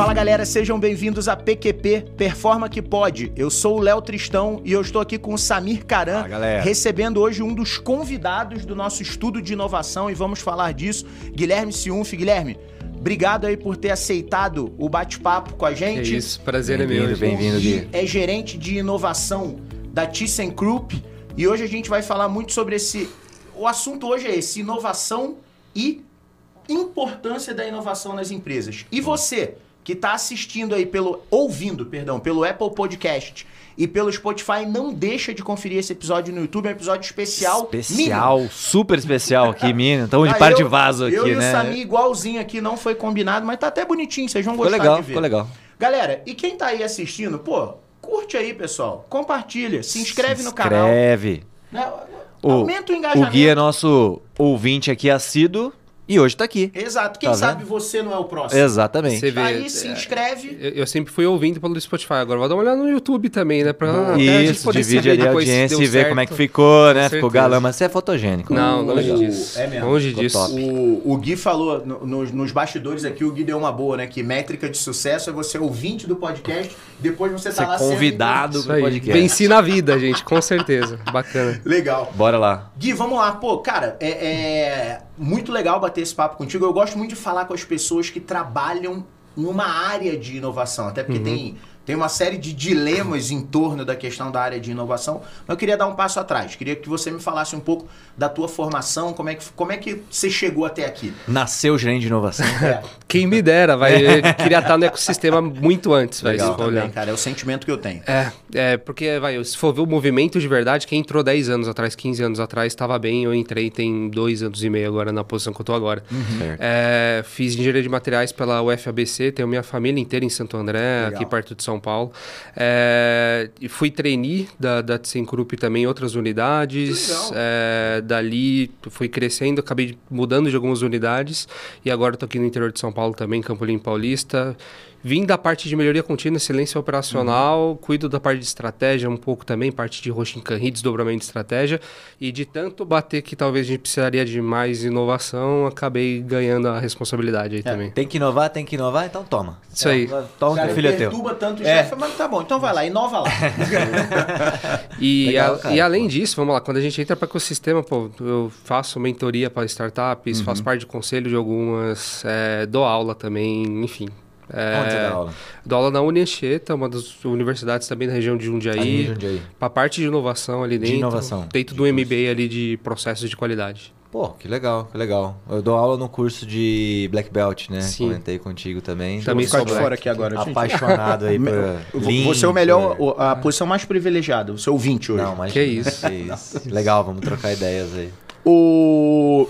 Fala galera, sejam bem-vindos a PQP Performa que Pode. Eu sou o Léo Tristão e eu estou aqui com o Samir Caran, galera. recebendo hoje um dos convidados do nosso estudo de inovação e vamos falar disso, Guilherme Ciunf. Guilherme, obrigado aí por ter aceitado o bate-papo com a É gente. isso, prazer é Bem-vindo, meu. bem-vindo. Gui. é gerente de inovação da ThyssenKrupp e hoje a gente vai falar muito sobre esse. O assunto hoje é esse: inovação e importância da inovação nas empresas. E você que está assistindo aí pelo ouvindo, perdão, pelo Apple Podcast e pelo Spotify, não deixa de conferir esse episódio no YouTube, é um episódio especial. Especial, super especial aqui, menino. Estamos de Ah, par de eu- vaso Eu aqui, e o né? Sami igualzinho aqui, não foi combinado, mas tá até bonitinho, vocês vão Ficou gostar legal, de ver. ficou legal. Galera, e quem tá aí assistindo, pô, curte aí, pessoal. Compartilha, se inscreve Se no canal. inscreve. né? O- Aumenta o O engajamento. Gui é nosso ouvinte aqui assíduo e hoje tá aqui. Exato. Quem Tá sabe vendo? você não é o próximo. Exatamente. Você vê, Aí se é, inscreve. eu, eu sempre fui ouvindo pelo Spotify, agora vou dar uma olhada no YouTube também, né? Pra até a gente Isso, poder divide ali a audiência e ver certo. como é que ficou, né? Com Ficou certeza. galã, mas você é fotogênico. Não, O- longe disso. é mesmo. Longe Ficou disso. O, o Gui falou no- nos, nos bastidores aqui, o Gui deu uma boa, né? Que métrica de sucesso é você ouvinte do podcast, depois você tá Ser lá sendo- convidado Isso pro podcast. Venci na vida, gente, com certeza. Bacana. Legal. Bora lá. Gui, vamos lá. Pô, cara, é, é muito legal bater esse papo contigo. Eu gosto muito de falar com as pessoas que trabalham numa área de inovação, até porque tem, tem uma série de dilemas em torno da questão da área de inovação. Mas eu queria dar um passo atrás. Queria que você me falasse um pouco da tua formação, como é que, como é que você chegou até aqui. Nasceu gerente de inovação. É, Quem me dera, vai. Queria estar no ecossistema muito antes, vai. Legal. também, cara. É o sentimento que eu tenho. É, é, porque, vai, se for ver o movimento de verdade, quem entrou 10 anos atrás, 15 anos atrás, estava bem. Eu entrei tem dois anos e meio agora na posição que eu tô agora. Certo. É, fiz engenharia de materiais pela UFABC, tenho minha família inteira em Santo André, Legal. aqui perto de São Paulo. É, e fui trainee da, da ThyssenKrupp também em outras unidades. É, dali fui crescendo, acabei mudando de algumas unidades. E agora estou aqui no interior de São Paulo também, Campo Limpo Paulista. Vim da parte de melhoria contínua, excelência operacional, cuido da parte de estratégia um pouco também, parte de Roshinkanri, desdobramento de estratégia. E de tanto bater que talvez a gente precisaria de mais inovação, acabei ganhando a responsabilidade aí também. Tem que inovar, tem que inovar, então toma. Isso aí. Toma Cara, que filho é teu. tanto o É. chefe, mas tá bom. Então vai lá, inova lá. E, Legal, a- cara, e além pô. disso, vamos lá, quando a gente entra para o ecossistema, pô, eu faço mentoria para startups, Uhum. faço parte de conselho de algumas, é, dou aula também, enfim. É, Onde você dá aula? Dou aula na Unianchieta, uma das universidades também da região de Aí, Jundiaí, Jundiaí. para parte de inovação ali De dentro. inovação. Dentro do MBA ali de processos de qualidade. Pô, que legal, que legal. Eu dou aula no curso de Black Belt, né? Sim. Comentei contigo também. Também Vou ficar de fora aqui agora. gente. Apaixonado aí por Você é o melhor, a posição mais privilegiada, o seu ouvinte hoje. Não, mas Que isso. Que isso. Legal, vamos trocar ideias aí. O,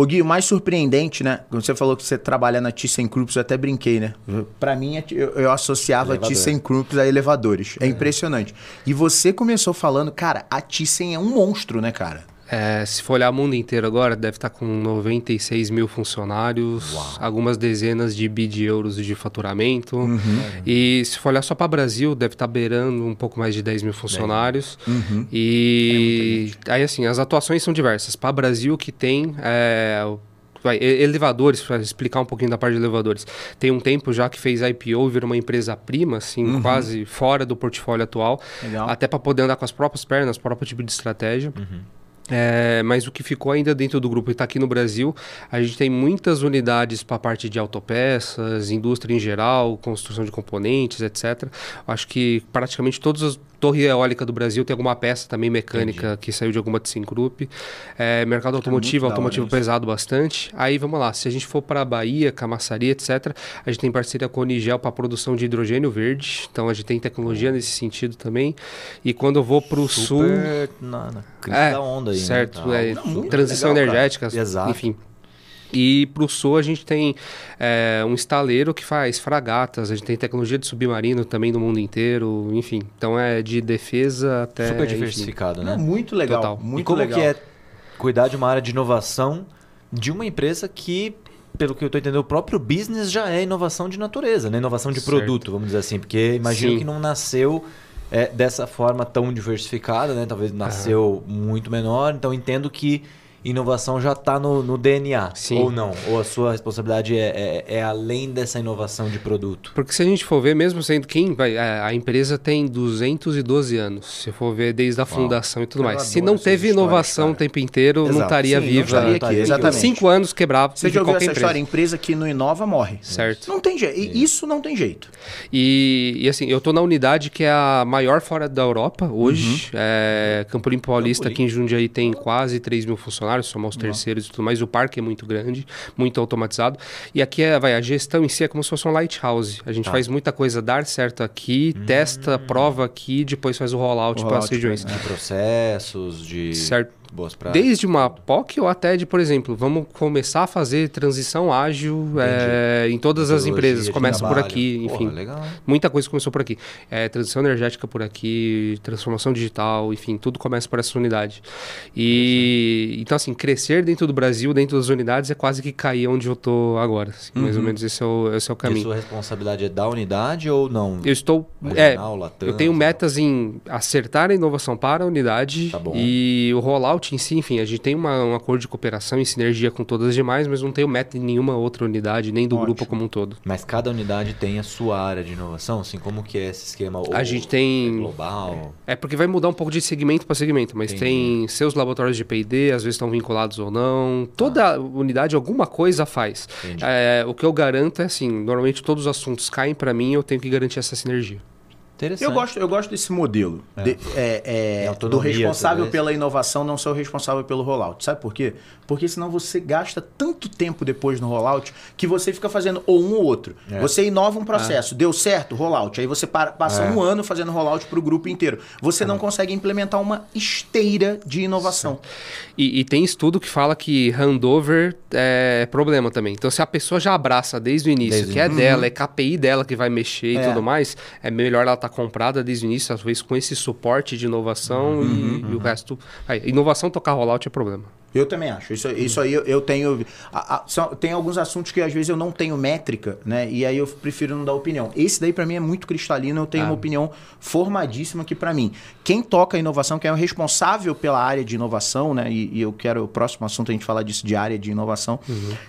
o Gui, o mais surpreendente, né? Quando você falou que você trabalha na ThyssenKrupp, eu até brinquei, né? Pra mim, é- eu, eu associava a Elevador. ThyssenKrupp a elevadores. É, impressionante. E você começou falando, cara, a Thyssen é um monstro, né, cara? É, se for olhar o mundo inteiro agora, deve estar com 96 mil funcionários, algumas dezenas de bi de euros de faturamento. Uhum. E se for olhar só para Brasil, deve estar beirando um pouco mais de 10 mil funcionários. Uhum. E aí, assim, as atuações são diversas. Para Brasil, que tem. é, o- Vai, elevadores, para explicar um pouquinho da parte de elevadores. Tem um tempo já que fez IPO e virou uma empresa prima, assim, quase fora do portfólio atual. Legal. Até para poder andar com as próprias pernas, próprio tipo de estratégia. É, mas o que ficou ainda dentro do grupo e está aqui no Brasil, a gente tem muitas unidades para a parte de autopeças, indústria em geral, construção de componentes, etc. Acho que praticamente todas as torres eólicas do Brasil tem alguma peça também mecânica que saiu de alguma ThyssenKrupp. É, mercado automotivo, hora automotivo isso. pesado bastante. Aí vamos lá, se a gente for para a Bahia, Camaçaria, etc., a gente tem parceria com a Unigel para produção de hidrogênio verde. Então a gente tem tecnologia nesse sentido também. E quando eu vou para o sul. Na, na crise É, da onda aí, certo, né? é, muito transição legal, cara. energética, Exato. Enfim. E para o sul a gente tem é, um estaleiro que faz fragatas, a gente tem tecnologia de submarino também no mundo inteiro, enfim. Então é de defesa até. Super enfim. diversificado, Não, né? muito legal. Total. Muito e como legal. que é cuidar de uma área de inovação de uma empresa que, pelo que eu estou entendendo, o próprio business já é inovação de natureza, né? Inovação de Certo. produto, vamos dizer assim. Porque imagino Sim. que não nasceu é, dessa forma tão diversificada, né? Talvez nasceu muito menor. Então entendo que inovação já está no, no DNA. Sim. Ou não? Ou a sua responsabilidade é, é, é além dessa inovação de produto? Porque se a gente for ver, mesmo sendo quem vai, a, a empresa tem 212 anos, se for ver desde a fundação e tudo mais. Se não teve inovação cara. o tempo inteiro, não Exato. estaria Sim, não viva. estaria aqui, exatamente. Cinco anos quebrava Você já ouviu qualquer essa empresa. história? Empresa que não inova morre. Certo. Não tem jeito. E Isso não tem jeito. E, e, assim, eu tô na unidade que é a maior fora da Europa hoje. Uhum. É, Campo Limpo Paulista, aqui em Jundiaí, tem quase 3 mil funcionários, somos os terceiros e tudo mais. O parque é muito grande, muito automatizado. E aqui é, vai, a gestão em si é como se fosse um lighthouse. A gente Tá. faz muita coisa dar certo aqui, testa, prova aqui, depois faz o rollout O para as rollout, regiões. De processos, de Certo. Boas práticas. Desde uma POC ou até de, por exemplo, vamos começar a fazer transição ágil é, em todas as empresas. Começa por aqui, Porra, enfim. legal. Muita coisa começou por aqui. É, transição energética por aqui, transformação digital, enfim, tudo começa por essa unidade. E então, assim, crescer dentro do Brasil, dentro das unidades, é quase que cair onde eu tô agora. assim, Mais ou menos esse é o, esse é o E a caminho. sua responsabilidade é da unidade ou não? Eu estou. É, Regional, Latam, eu tenho metas em acertar a inovação para a unidade Tá e o rollout em si, enfim, a gente tem uma, um acordo de cooperação em sinergia com todas as demais, mas não tenho meta em nenhuma outra unidade, nem do Ótimo. grupo como um todo. Mas cada unidade tem a sua área de inovação, assim, como que é esse esquema? Ou A gente tem- é global. É porque vai mudar um pouco de segmento para segmento, mas Entendi. tem seus laboratórios de P&D, às vezes estão vinculados ou não. Toda unidade alguma coisa faz. É, o que eu garanto é assim, normalmente todos os assuntos caem para mim, eu tenho que garantir essa sinergia. Eu gosto, eu gosto desse modelo. De- é, é, E do responsável talvez. pela inovação não ser o responsável pelo rollout. Sabe por quê? Porque senão você gasta tanto tempo depois no rollout que você fica fazendo ou um ou outro. É. Você inova um processo, deu certo, rollout. Aí você para- passa É. um ano fazendo rollout para o grupo inteiro. Você não consegue implementar uma esteira de inovação. E, e tem estudo que fala que handover é problema também. Então, se a pessoa já abraça desde o início, Desde o que é dela, é KPI dela que vai mexer É. e tudo mais, é melhor ela estar comprada desde o início, às vezes com esse suporte de inovação e, e o resto. Aí, inovação tocar rollout é problema. Eu também acho. Isso, isso aí eu, eu tenho. a- a- são- tem alguns assuntos que às vezes eu não tenho métrica, né? E aí eu prefiro não dar opinião. Esse daí pra mim é muito cristalino, eu tenho Ah. uma opinião formadíssima que pra mim. Quem toca a inovação, quem é o responsável pela área de inovação, né? E, e eu quero o próximo assunto a gente falar disso de área de inovação.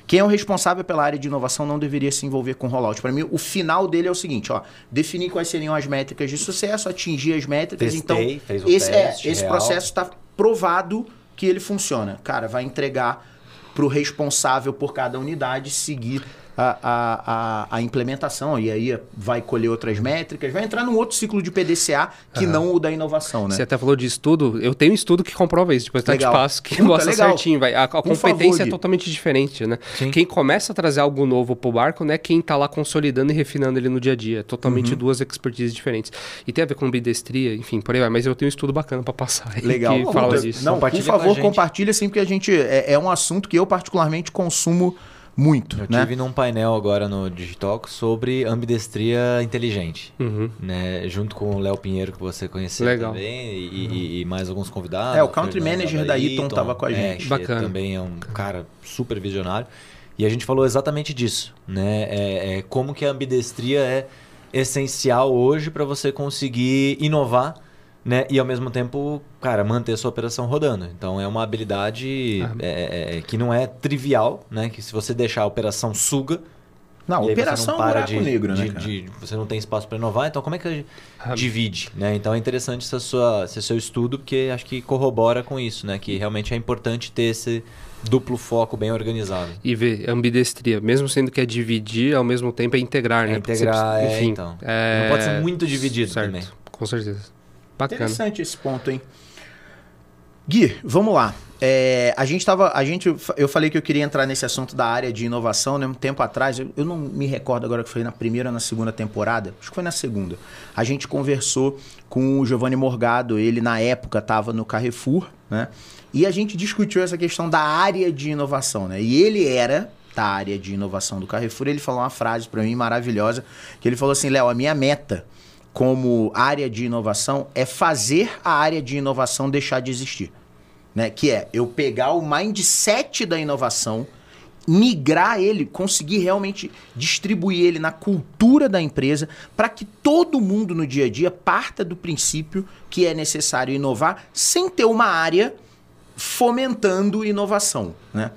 Quem é o responsável pela área de inovação não deveria se envolver com rollout. Pra mim, o final dele é o seguinte, ó, definir quais seriam as métricas de sucesso, atingir as métricas, Testei, então fez o esse, teste é, esse real. processo está provado que ele funciona. Cara, vai entregar para o responsável por cada unidade seguir a, a, a, implementação. E aí vai colher outras métricas, vai entrar num outro ciclo de PDCA que não o da inovação, né? Você até falou de estudo, eu tenho um estudo que comprova isso, depois eu te Legal. passo que Puta, mostra legal. certinho, vai. A, a competência favor, é Gui. totalmente diferente, né? Sim. Quem começa a trazer algo novo pro barco, né? Quem tá lá consolidando e refinando ele no dia a dia. É totalmente Uhum. duas expertises diferentes. E tem a ver com bidestria, enfim, por aí vai. Mas eu tenho um estudo bacana pra passar Legal. que fala Puta, disso. Não, por favor, gente. compartilha assim, porque a gente. É, é um assunto que eu particularmente consumo muito. Eu né? tive num painel agora no Digitalk sobre ambidestria inteligente. Uhum. Né, junto com o Léo Pinheiro, que você conheceu Legal. também, e, e- e mais alguns convidados. É, o country manager da Eaton tava com a é, gente. que Bacana. também é um cara super visionário. E a gente falou exatamente disso, né? É, é como que a ambidestria é essencial hoje para você conseguir inovar, né? E ao mesmo tempo, cara, manter sua operação rodando. Então é uma habilidade Ah. é, é, que não é trivial, né? Que se você deixar a operação suga, Não, operação não é um para buraco de, negro, né? de- cara? de- você não tem espaço para inovar, então como é que Ah. divide, né? Então é interessante essa sua, esse seu estudo, porque acho que corrobora com isso, né? Que realmente é importante ter esse duplo foco bem organizado. E ver ambidestria, mesmo sendo que é dividir, ao mesmo tempo é integrar, É né? Porque você integrar, precisa- é, enfim, então. é- Não pode ser muito dividido certo, também. Com certeza. Bacana. Interessante esse ponto, hein? Gui, vamos lá. É, a gente tava. A gente, eu falei que eu queria entrar nesse assunto da área de inovação, né? Um tempo atrás, eu, eu não me recordo agora que foi na primeira ou na segunda temporada, acho que foi na segunda. A gente conversou com o Giovanni Morgado, ele na época estava no Carrefour, né? E a gente discutiu essa questão da área de inovação, né? E ele era da área de inovação do Carrefour, ele falou uma frase para mim maravilhosa, que ele falou assim, Léo, a minha meta como área de inovação é fazer a área de inovação deixar de existir. Né? Que é eu pegar o mindset da inovação, migrar ele, conseguir realmente distribuir ele na cultura da empresa, para que todo mundo no dia a dia parta do princípio que é necessário inovar sem ter uma área fomentando inovação, né?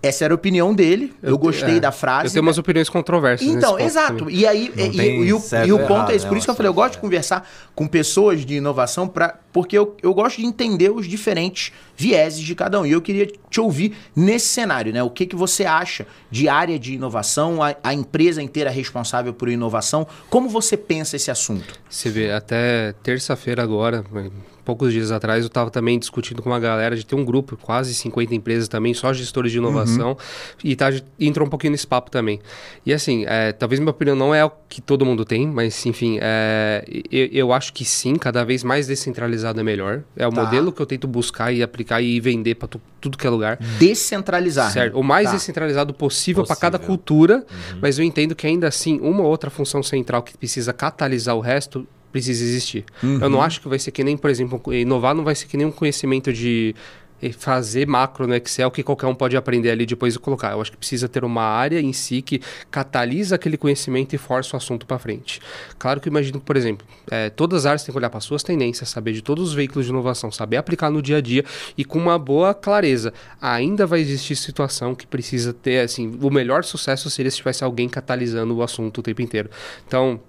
Essa era a opinião dele. Eu, Eu te- gostei é, da frase. Eu tenho umas opiniões controversas. Então, exato. também. E aí, e, tem e o, e o ponto é esse. Por isso que eu falei, eu gosto de assunto, conversar com pessoas de inovação, pra, porque eu, eu gosto de entender os diferentes vieses de cada um. E eu queria te ouvir nesse cenário, né? O que, que você acha de área de inovação, a, a empresa inteira responsável por inovação? Como você pensa esse assunto? Você vê, até terça-feira agora, poucos dias atrás, eu estava também discutindo com uma galera de ter um grupo, quase 50 empresas também, só gestores de inovação, e tá, entrou um pouquinho nesse papo também. E assim, eh, talvez minha opinião não é o que todo mundo tem, mas enfim, eh, eu, eu acho que sim, cada vez mais descentralizado é melhor. É o Tá. modelo que eu tento buscar e aplicar e vender para tudo que é lugar. Descentralizar. Certo. né? O mais Tá. descentralizado possível para cada cultura, mas eu entendo que ainda assim, uma ou outra função central que precisa catalisar o resto precisa existir. Eu não acho que vai ser que nem, por exemplo, inovar não vai ser que nem um conhecimento de eh, fazer macro no Excel que qualquer um pode aprender ali depois e colocar. Eu acho que precisa ter uma área em si que catalisa aquele conhecimento e força o assunto para frente. Claro que eu imagino por exemplo, eh, todas as áreas têm que olhar para suas tendências, saber de todos os veículos de inovação, saber aplicar no dia a dia e com uma boa clareza. Ainda vai existir situação que precisa ter, assim, o melhor sucesso seria se tivesse alguém catalisando o assunto o tempo inteiro. Então,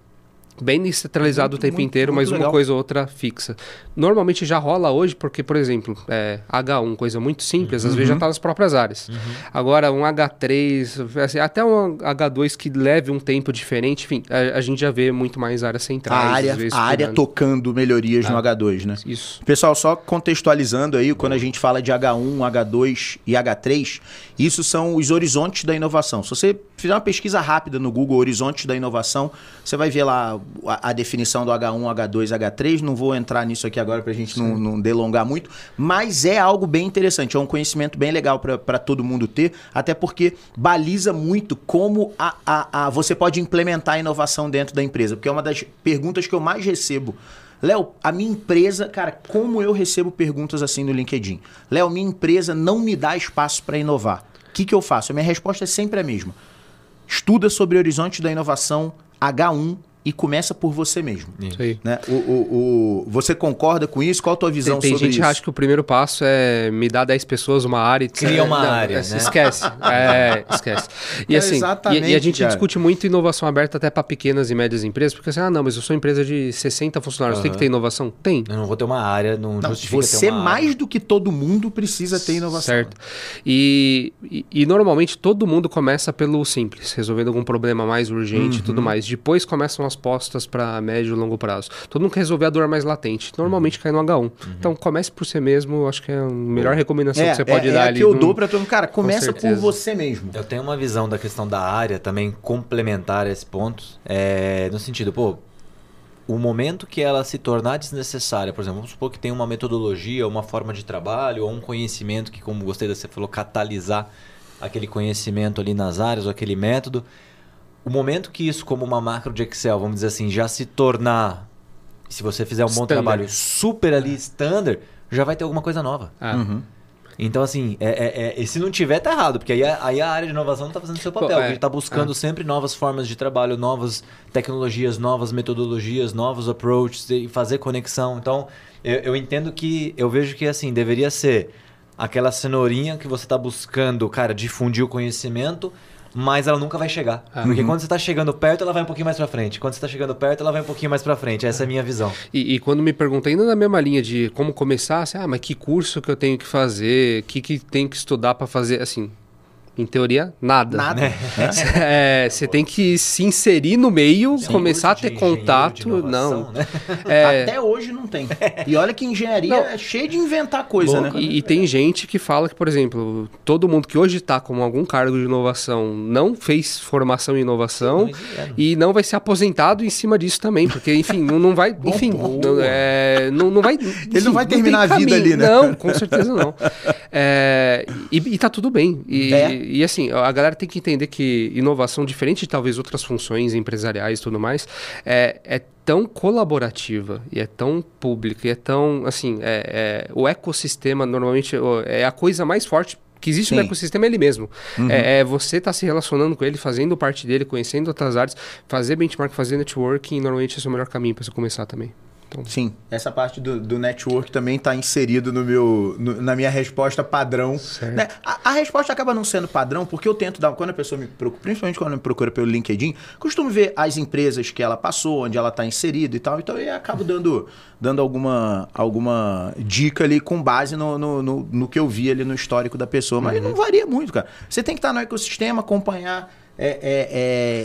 bem descentralizado o tempo muito, inteiro, muito mas legal. uma coisa ou outra fixa. Normalmente já rola hoje, porque, por exemplo, é, H1, coisa muito simples, às Uhum. vezes já está nas próprias áreas. Agora, um H3, assim, até um H2 que leve um tempo diferente, enfim, a, a gente já vê muito mais áreas A centrais. área, às vezes, a área cuidando. tocando melhorias no H2, né? Isso. Pessoal, só contextualizando aí, quando a gente fala de H1, H2 e H3, isso são os horizontes da inovação. Se você fizer uma pesquisa rápida no Google, horizontes da inovação, você vai ver lá a, a definição do H1, H2, H3. Não vou entrar nisso aqui agora para a gente não, não delongar muito, mas é algo bem interessante, é um conhecimento bem legal para todo mundo ter, até porque baliza muito como a, a, a, você pode implementar a inovação dentro da empresa, porque é uma das perguntas que eu mais recebo Léo, a minha empresa, cara, como eu recebo perguntas assim no LinkedIn? Léo, minha empresa não me dá espaço para inovar. O que, que eu faço? A minha resposta é sempre a mesma. Estuda sobre horizonte da inovação H1 e começa por você mesmo. Isso aí. Né? O, o, o- você concorda com isso? Qual a tua visão Tem, tem sobre gente isso? que acha que o primeiro passo é me dar 10 pessoas uma área e Cria uma Não, área, é, né? Esquece. É, esquece. E É, assim, e- exatamente, e, a gente cara. discute muito inovação aberta até para pequenas e médias empresas, porque assim, ah, não, mas eu sou empresa de 60 funcionários, tem que ter inovação? Tem. Eu não vou ter uma área, não, Não, justifica você ter uma mais área. do que todo mundo precisa ter inovação. Certo. E, e, e normalmente todo mundo começa pelo simples, resolvendo algum problema mais urgente e Uhum. tudo mais. Depois começam as postas para médio e longo prazo. Todo mundo quer resolver a dor mais latente. Normalmente Uhum. cai no H1. Então comece por você mesmo, acho que é a melhor recomendação É, que você pode é, dar é a ali. que eu num- dou para todo mundo. Cara, começa por certeza. você mesmo. Eu tenho uma visão da questão da área também complementar a esse ponto. É, no sentido, pô, o momento que ela se tornar desnecessária, por exemplo, vamos supor que tem uma metodologia, uma forma de trabalho, ou um conhecimento que, como gostei da você falou, catalisar aquele conhecimento ali nas áreas, ou aquele método. O momento que isso, como uma macro de Excel, vamos dizer assim, já se tornar, se você fizer um bom Standard. trabalho super ali, standard, já vai ter alguma coisa nova. Ah, Uhum. Então, assim, é, é- é- e se não tiver, tá errado, porque aí, a- aí a área de inovação não tá fazendo o seu papel. Pô, é, a gente tá buscando sempre novas formas de trabalho, novas tecnologias, novas metodologias, novos approaches e fazer conexão. Então, eu, eu entendo que, eu vejo que, assim, deveria ser aquela cenourinha que você tá buscando, cara, difundir o conhecimento, mas ela nunca vai chegar. Ah. Porque quando você tá chegando perto, ela vai um pouquinho mais pra frente. Quando você tá chegando perto, ela vai um pouquinho mais pra frente. Essa é a minha visão. E, e quando me perguntam, ainda na mesma linha de como começar, assim, ah, mas que curso que eu tenho que fazer, o que, que tenho que estudar para fazer, assim, em teoria, nada. Nada. É, Você tem que se inserir no meio, Tem começar a ter contato. inovação, Não. né? É, Até hoje não tem. E olha que engenharia Não. é cheia de inventar coisa, né? E, e tem gente que fala que, por exemplo, todo mundo que hoje está com algum cargo de inovação não fez formação em inovação Sim, não é. e não vai ser aposentado em cima disso também, porque, enfim, não, vai. Enfim, não, é, não, não vai. Ele não vai terminar a vida caminho. ali, né? Não, com certeza não. É, e, e tá tudo bem. E, É. e assim, a galera tem que entender que inovação, diferente de talvez outras funções empresariais e tudo mais, é, é tão colaborativa e é tão pública e é tão, assim, é, é- o ecossistema normalmente é a coisa mais forte que existe no Sim. Uhum. ecossistema é ele mesmo. É, é você estar se relacionando com ele, fazendo parte dele, conhecendo outras áreas, fazer benchmark, fazer networking, normalmente esse é o melhor caminho para você começar também. Então, Sim, essa parte do, do network também está inserido no meu, no- na minha resposta padrão. Né? A, a resposta acaba não sendo padrão, porque eu tento dar. Quando a pessoa me procura, principalmente quando me procura pelo LinkedIn, costumo ver as empresas que ela passou, onde ela está inserida e tal. Então eu acabo dando, dando alguma, alguma dica ali com base no, no, no, no que eu vi ali no histórico da pessoa. Mas não varia muito, cara. Você tem que estar no ecossistema, acompanhar é,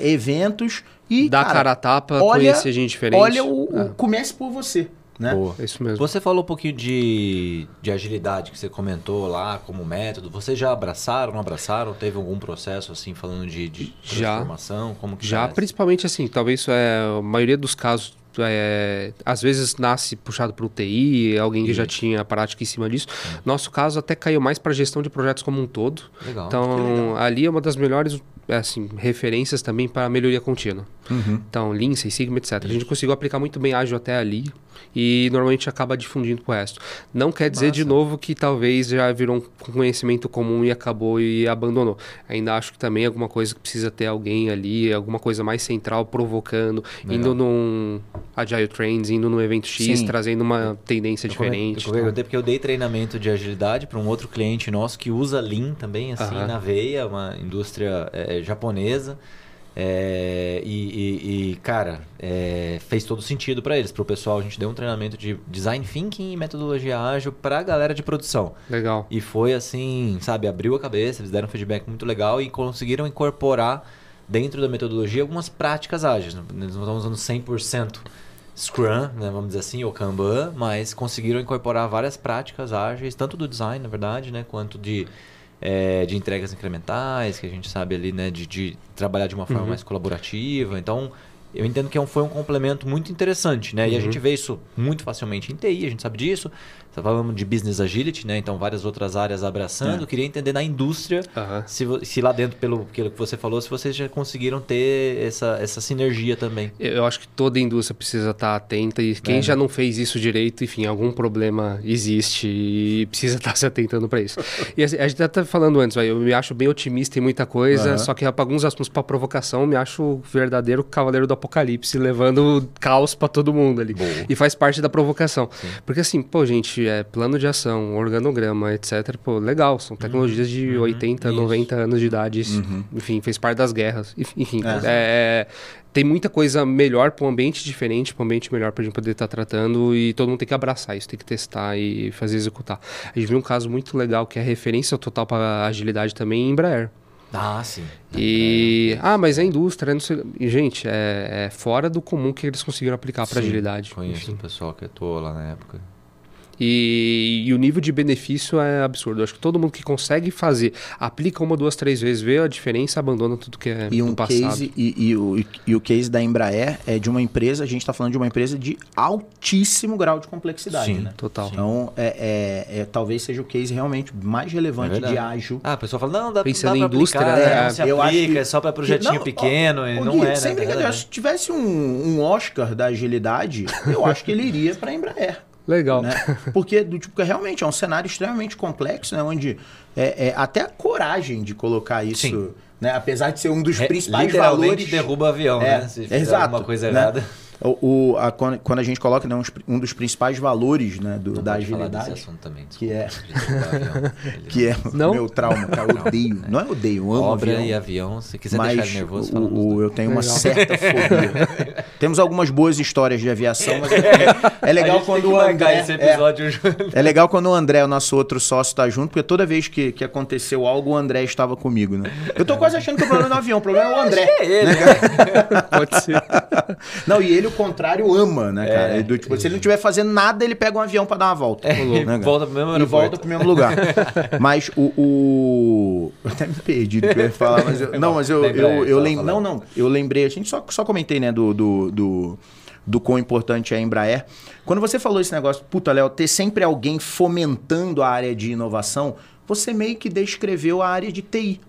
é, é, eventos e. Dar cara a tapa, conhecer gente diferente. Olha, o, o- É. comece por você. Né? Boa. É isso mesmo. Você falou um pouquinho de, de agilidade que você comentou lá como método. Vocês já abraçaram, não abraçaram? Teve algum processo assim falando de, de Já. transformação? Como que Já, essa? principalmente assim, talvez é, a maioria dos casos, é, às vezes nasce puxado para o TI, alguém que já tinha prática em cima disso. Nosso caso até caiu mais para gestão de projetos como um todo. Legal. Então, ali é uma das melhores é, assim, referências também para melhoria contínua. Uhum. Então, Lean, Six Sigma, etc. A gente conseguiu aplicar muito bem ágil até ali e normalmente acaba difundindo pro resto. Não quer dizer de novo que talvez já virou um conhecimento comum e acabou e abandonou. Ainda acho que também é alguma coisa que precisa ter alguém ali, alguma coisa mais central provocando, Legal. indo num Agile Trends, indo num evento X, Sim. trazendo uma tendência Eu diferente. Eu perguntei porque eu dei treinamento de agilidade para um outro cliente nosso que usa Lean também, assim, na veia, uma indústria é, japonesa. É, e, e- e, cara, é, fez todo sentido para eles. Para o pessoal, a gente deu um treinamento de design thinking e metodologia ágil para a galera de produção. Legal. E foi assim, sabe, abriu a cabeça, eles deram um feedback muito legal e conseguiram incorporar dentro da metodologia algumas práticas ágeis. Eles não estão usando 100% Scrum, né, vamos dizer assim, ou Kanban, mas conseguiram incorporar várias práticas ágeis, tanto do design, na verdade, né, quanto de, eh, de entregas incrementais, que a gente sabe ali, né, de, de trabalhar de uma forma Uhum. mais colaborativa. Então, eu entendo que é foi um complemento muito interessante, né? E a Uhum. gente vê isso muito facilmente em TI, a gente sabe disso. Tá falando de business agility, né? Então várias outras áreas abraçando. É. Eu queria entender na indústria Aham. se, se lá dentro, pelo que você falou, se vocês já conseguiram ter essa, essa sinergia também. Eu acho que toda indústria precisa estar atenta e quem É, já né? não fez isso direito, enfim, algum problema existe e precisa estar se atentando para isso. E assim, a gente tá falando antes, eu me acho bem otimista em muita coisa, Aham. só que para alguns assuntos para provocação, me acho o verdadeiro cavaleiro do apocalipse, levando caos para todo mundo ali. Boa. E faz parte da provocação. Porque assim, pô, gente, é plano de ação, organograma, etc. Pô, legal, são tecnologias de 80, Isso. 90 anos de idade, isso, enfim, fez parte das guerras. Enfim, enfim, É. é, tem muita coisa melhor para um ambiente diferente, para um ambiente melhor para a gente poder estar tratando e todo mundo tem que abraçar isso, tem que testar e fazer executar. A gente viu um caso muito legal que é referência total para agilidade também em Embraer. Ah, sim. E ah, mas é indústria, não sei, e, gente, é, é fora do comum que eles conseguiram aplicar para agilidade. Conheço enfim. o pessoal que atuou lá na época. E, e o nível de benefício é absurdo. Eu acho que todo mundo que consegue fazer, aplica uma, duas, três vezes, vê a diferença, abandona tudo que é E do um passado. case, e, e o, e o case da Embraer é de uma empresa, a gente está falando de uma empresa de altíssimo grau de complexidade, Sim. né? Total. Então, é, é- é- talvez seja o case realmente mais É relevante verdade. de ágil. Ah, a pessoa fala, não, dá, Pensando dá em pra indústria, aplicar, né? não se Eu aplica, acho que- é só para projetinho Não, pequeno, ó, e não Gui, é, né? Sem brincadeira, se tivesse um, um Oscar da agilidade, eu acho que ele iria para a Embraer. Legal. né? Porque do tipo, que realmente é um cenário extremamente complexo, né? Onde é, é até a coragem de colocar isso, Sim. né? Apesar de ser um dos principais valores. derruba avião, É, né? Se exato, alguma coisa né? errada. O, o- a- quando, quando a gente coloca né, um dos principais valores né, do- Não da pode falar desse agilidade, assunto também, que é, que é Não? o meu trauma, cara, eu odeio. Não é odeio, eu amo Obra avião. e avião, se quiser mas deixar nervoso, o- fala o- eu tenho uma Legal. certa fobia. Temos algumas boas histórias de aviação, mas é, é legal quando o André. esse é, episódio é legal quando o André, o nosso outro sócio, tá junto, porque toda vez que, que aconteceu algo, o André estava comigo, né? Eu tô quase achando que o problema é o avião, o problema é o André. É ele, né? Pode ser. Não, e ele, o contrário, ama, né, cara? É, do, tipo, se ele não estiver fazendo nada, ele pega um avião pra dar uma volta. É, Né, cara? volta pro mesmo E volta pro mesmo lugar. mas o, o- Eu até me perdi do que eu ia falar, mas eu... Não, mas eu, Lembra eu, aí, eu lem... Não, não. Eu lembrei, a gente só, só comentei, né, do, do, do, do quão importante é a Embraer. Quando você falou esse negócio, puta, Léo, ter sempre alguém fomentando a área de inovação, você meio que descreveu a área de TI.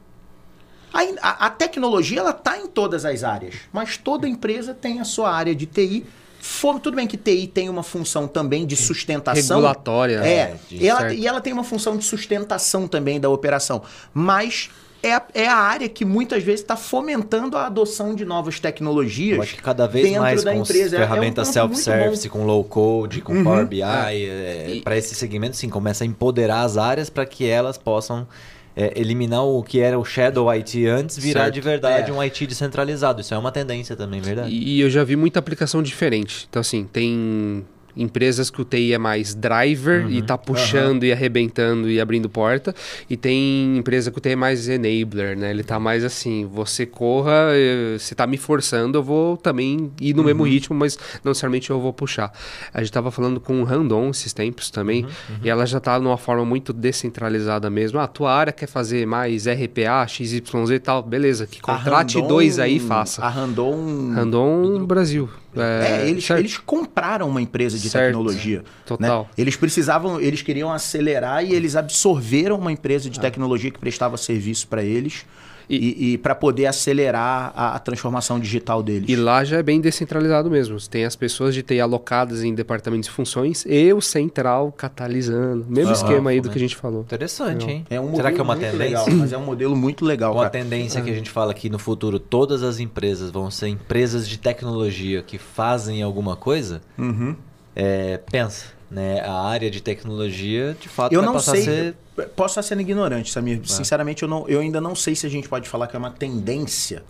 A, a- tecnologia ela está em todas as áreas, mas toda empresa tem a sua área de TI. For- tudo bem que TI tem uma função também de sustentação. Regulatória. É, né? e ela, e ela tem uma função de sustentação também da operação. Mas é a, é a área que muitas vezes está fomentando a adoção de novas tecnologias. Eu acho que cada vez dentro mais da com empresa. É- é um self-service, com low code, com Power BI, E- para esse segmento, sim, começa a empoderar as áreas para que elas possam é, eliminar o que era o shadow IT antes, virar Certo. de verdade É. um IT descentralizado. Isso é uma tendência também, verdade? E eu já vi muita aplicação diferente. Então, assim, tem empresas que o TI é mais driver e tá puxando e arrebentando e abrindo porta. E tem empresa que o TI é mais enabler, né? Ele tá mais assim, você corra, eh, você tá me forçando, eu vou também ir no mesmo ritmo, mas não necessariamente eu vou puxar. A gente tava falando com o Randon esses tempos também, e ela já tá numa forma muito descentralizada mesmo. Ah, tua área quer fazer mais RPA, XYZ e tal, beleza, que contrate Randon- dois aí e faça. A Randon. Randon Brasil. É, eles, certo. eles compraram uma empresa de Certo. tecnologia. Total. né? Eles precisavam, eles queriam acelerar e eles absorveram uma empresa de tecnologia que prestava serviço para eles e, e para poder acelerar a, a transformação digital deles. E lá já é bem descentralizado mesmo. Você tem as pessoas de TI alocadas em departamentos de funções e o central catalisando. Mesmo esquema aí do que a gente falou. Interessante, hein? É um Será que é uma tendência? legal, mas é um modelo muito legal, Com a cara. tendência que a gente fala que no futuro todas as empresas vão ser empresas de tecnologia que fazem alguma coisa, Uhum. é, pensa, né? A área de tecnologia, de fato, Eu vai não passar sei. a ser... Posso estar sendo ignorante, Samir. Sinceramente, eu, não, eu ainda não sei se a gente pode falar que é uma tendência.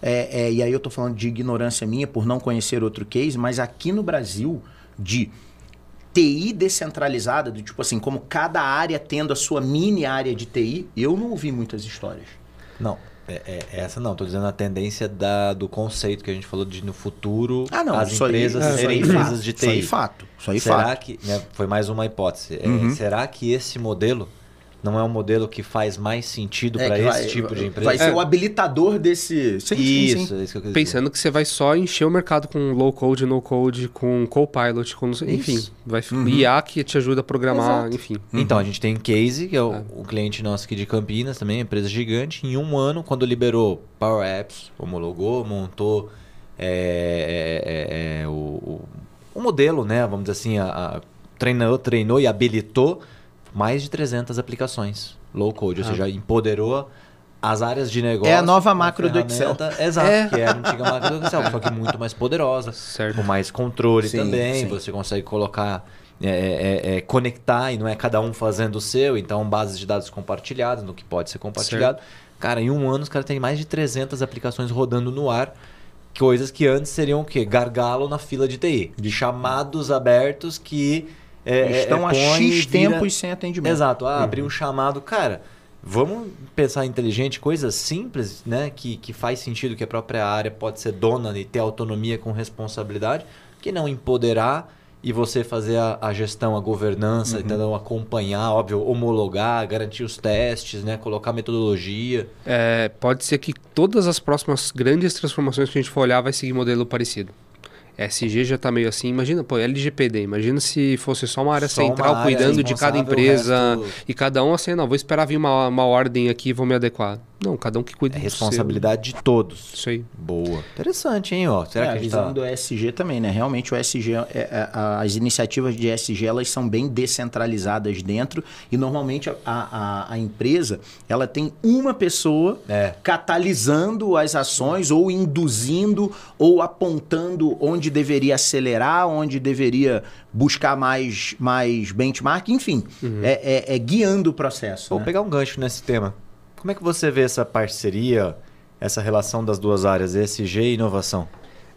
É, é, e aí eu tô falando de ignorância minha por não conhecer outro case, mas aqui no Brasil, de TI descentralizada, do tipo assim, como cada área tendo a sua mini área de TI, eu não ouvi muitas histórias. Não, é, é- essa não. Tô dizendo a tendência da, do conceito que a gente falou de no futuro Ah, não. as aí- empresas isso serem aí empresas fato, de Isso aí TI. fato. Isso aí será fato. que... né, foi mais uma hipótese. É, Uhum. será que esse modelo não é um modelo que faz mais sentido É, para esse vai- tipo de empresa? Vai ser É. o habilitador desse. Sim, sim, Isso, sim. é isso que eu quis dizer. Pensando que você vai só encher o mercado com low code, no code, com copilot, com enfim, vai Uhum. IA que te ajuda a programar, Exato. enfim. Então, a gente tem Case, que é o, É. o cliente nosso aqui de Campinas também, empresa gigante. Em um ano, quando liberou Power Apps, homologou, montou é, é, é, é, o, o, o modelo, né? Vamos dizer assim, a, a- treinou, treinou e habilitou mais de 300 aplicações low code, ou Ah. seja, empoderou as áreas de negócio. É a nova macro do Excel. Exato, É. que é a antiga macro do Excel, só que muito mais poderosa Certo. com mais controle Sim, também. sim. Você consegue colocar, é, é, é, conectar e não é cada um fazendo o seu. Então, bases de dados compartilhadas, no que pode ser compartilhado. Cara, em um ano os caras têm mais de 300 aplicações rodando no ar. Coisas que antes seriam o quê? Gargalo na fila de TI. De chamados abertos que... é, Estão é, há e X vira- tempos sem atendimento. Exato. Ah, abrir um chamado. Cara, vamos pensar inteligente, coisas simples, né? Que, que faz sentido que a própria área pode ser dona e ter autonomia com responsabilidade, que não empoderar e você fazer a, a gestão, a governança, então acompanhar, óbvio, homologar, garantir os testes, né? Colocar metodologia. É, pode ser que todas as próximas grandes transformações que a gente for olhar vai seguir modelo parecido. SG já tá meio assim, imagina, pô, LGPD, imagina se fosse só uma área Só uma central área cuidando de cada empresa resto- e cada um assim, não, vou esperar vir uma, uma ordem aqui e vou me adequar. Não, cada um que cuida É do responsabilidade de todos. Isso aí. Boa. Interessante, hein? Ó. Será É, que a visão tá... do ESG também, né? Realmente o ESG, é- é- a- as iniciativas de ESG, elas são bem descentralizadas dentro e normalmente a, a, a empresa, ela tem uma pessoa É. catalisando as ações ou induzindo ou apontando onde deveria acelerar, onde deveria buscar mais, mais benchmark, enfim, é, é- é guiando o processo. Vou né? pegar um gancho nesse tema. Como é que você vê essa parceria, essa relação das duas áreas, ESG e inovação?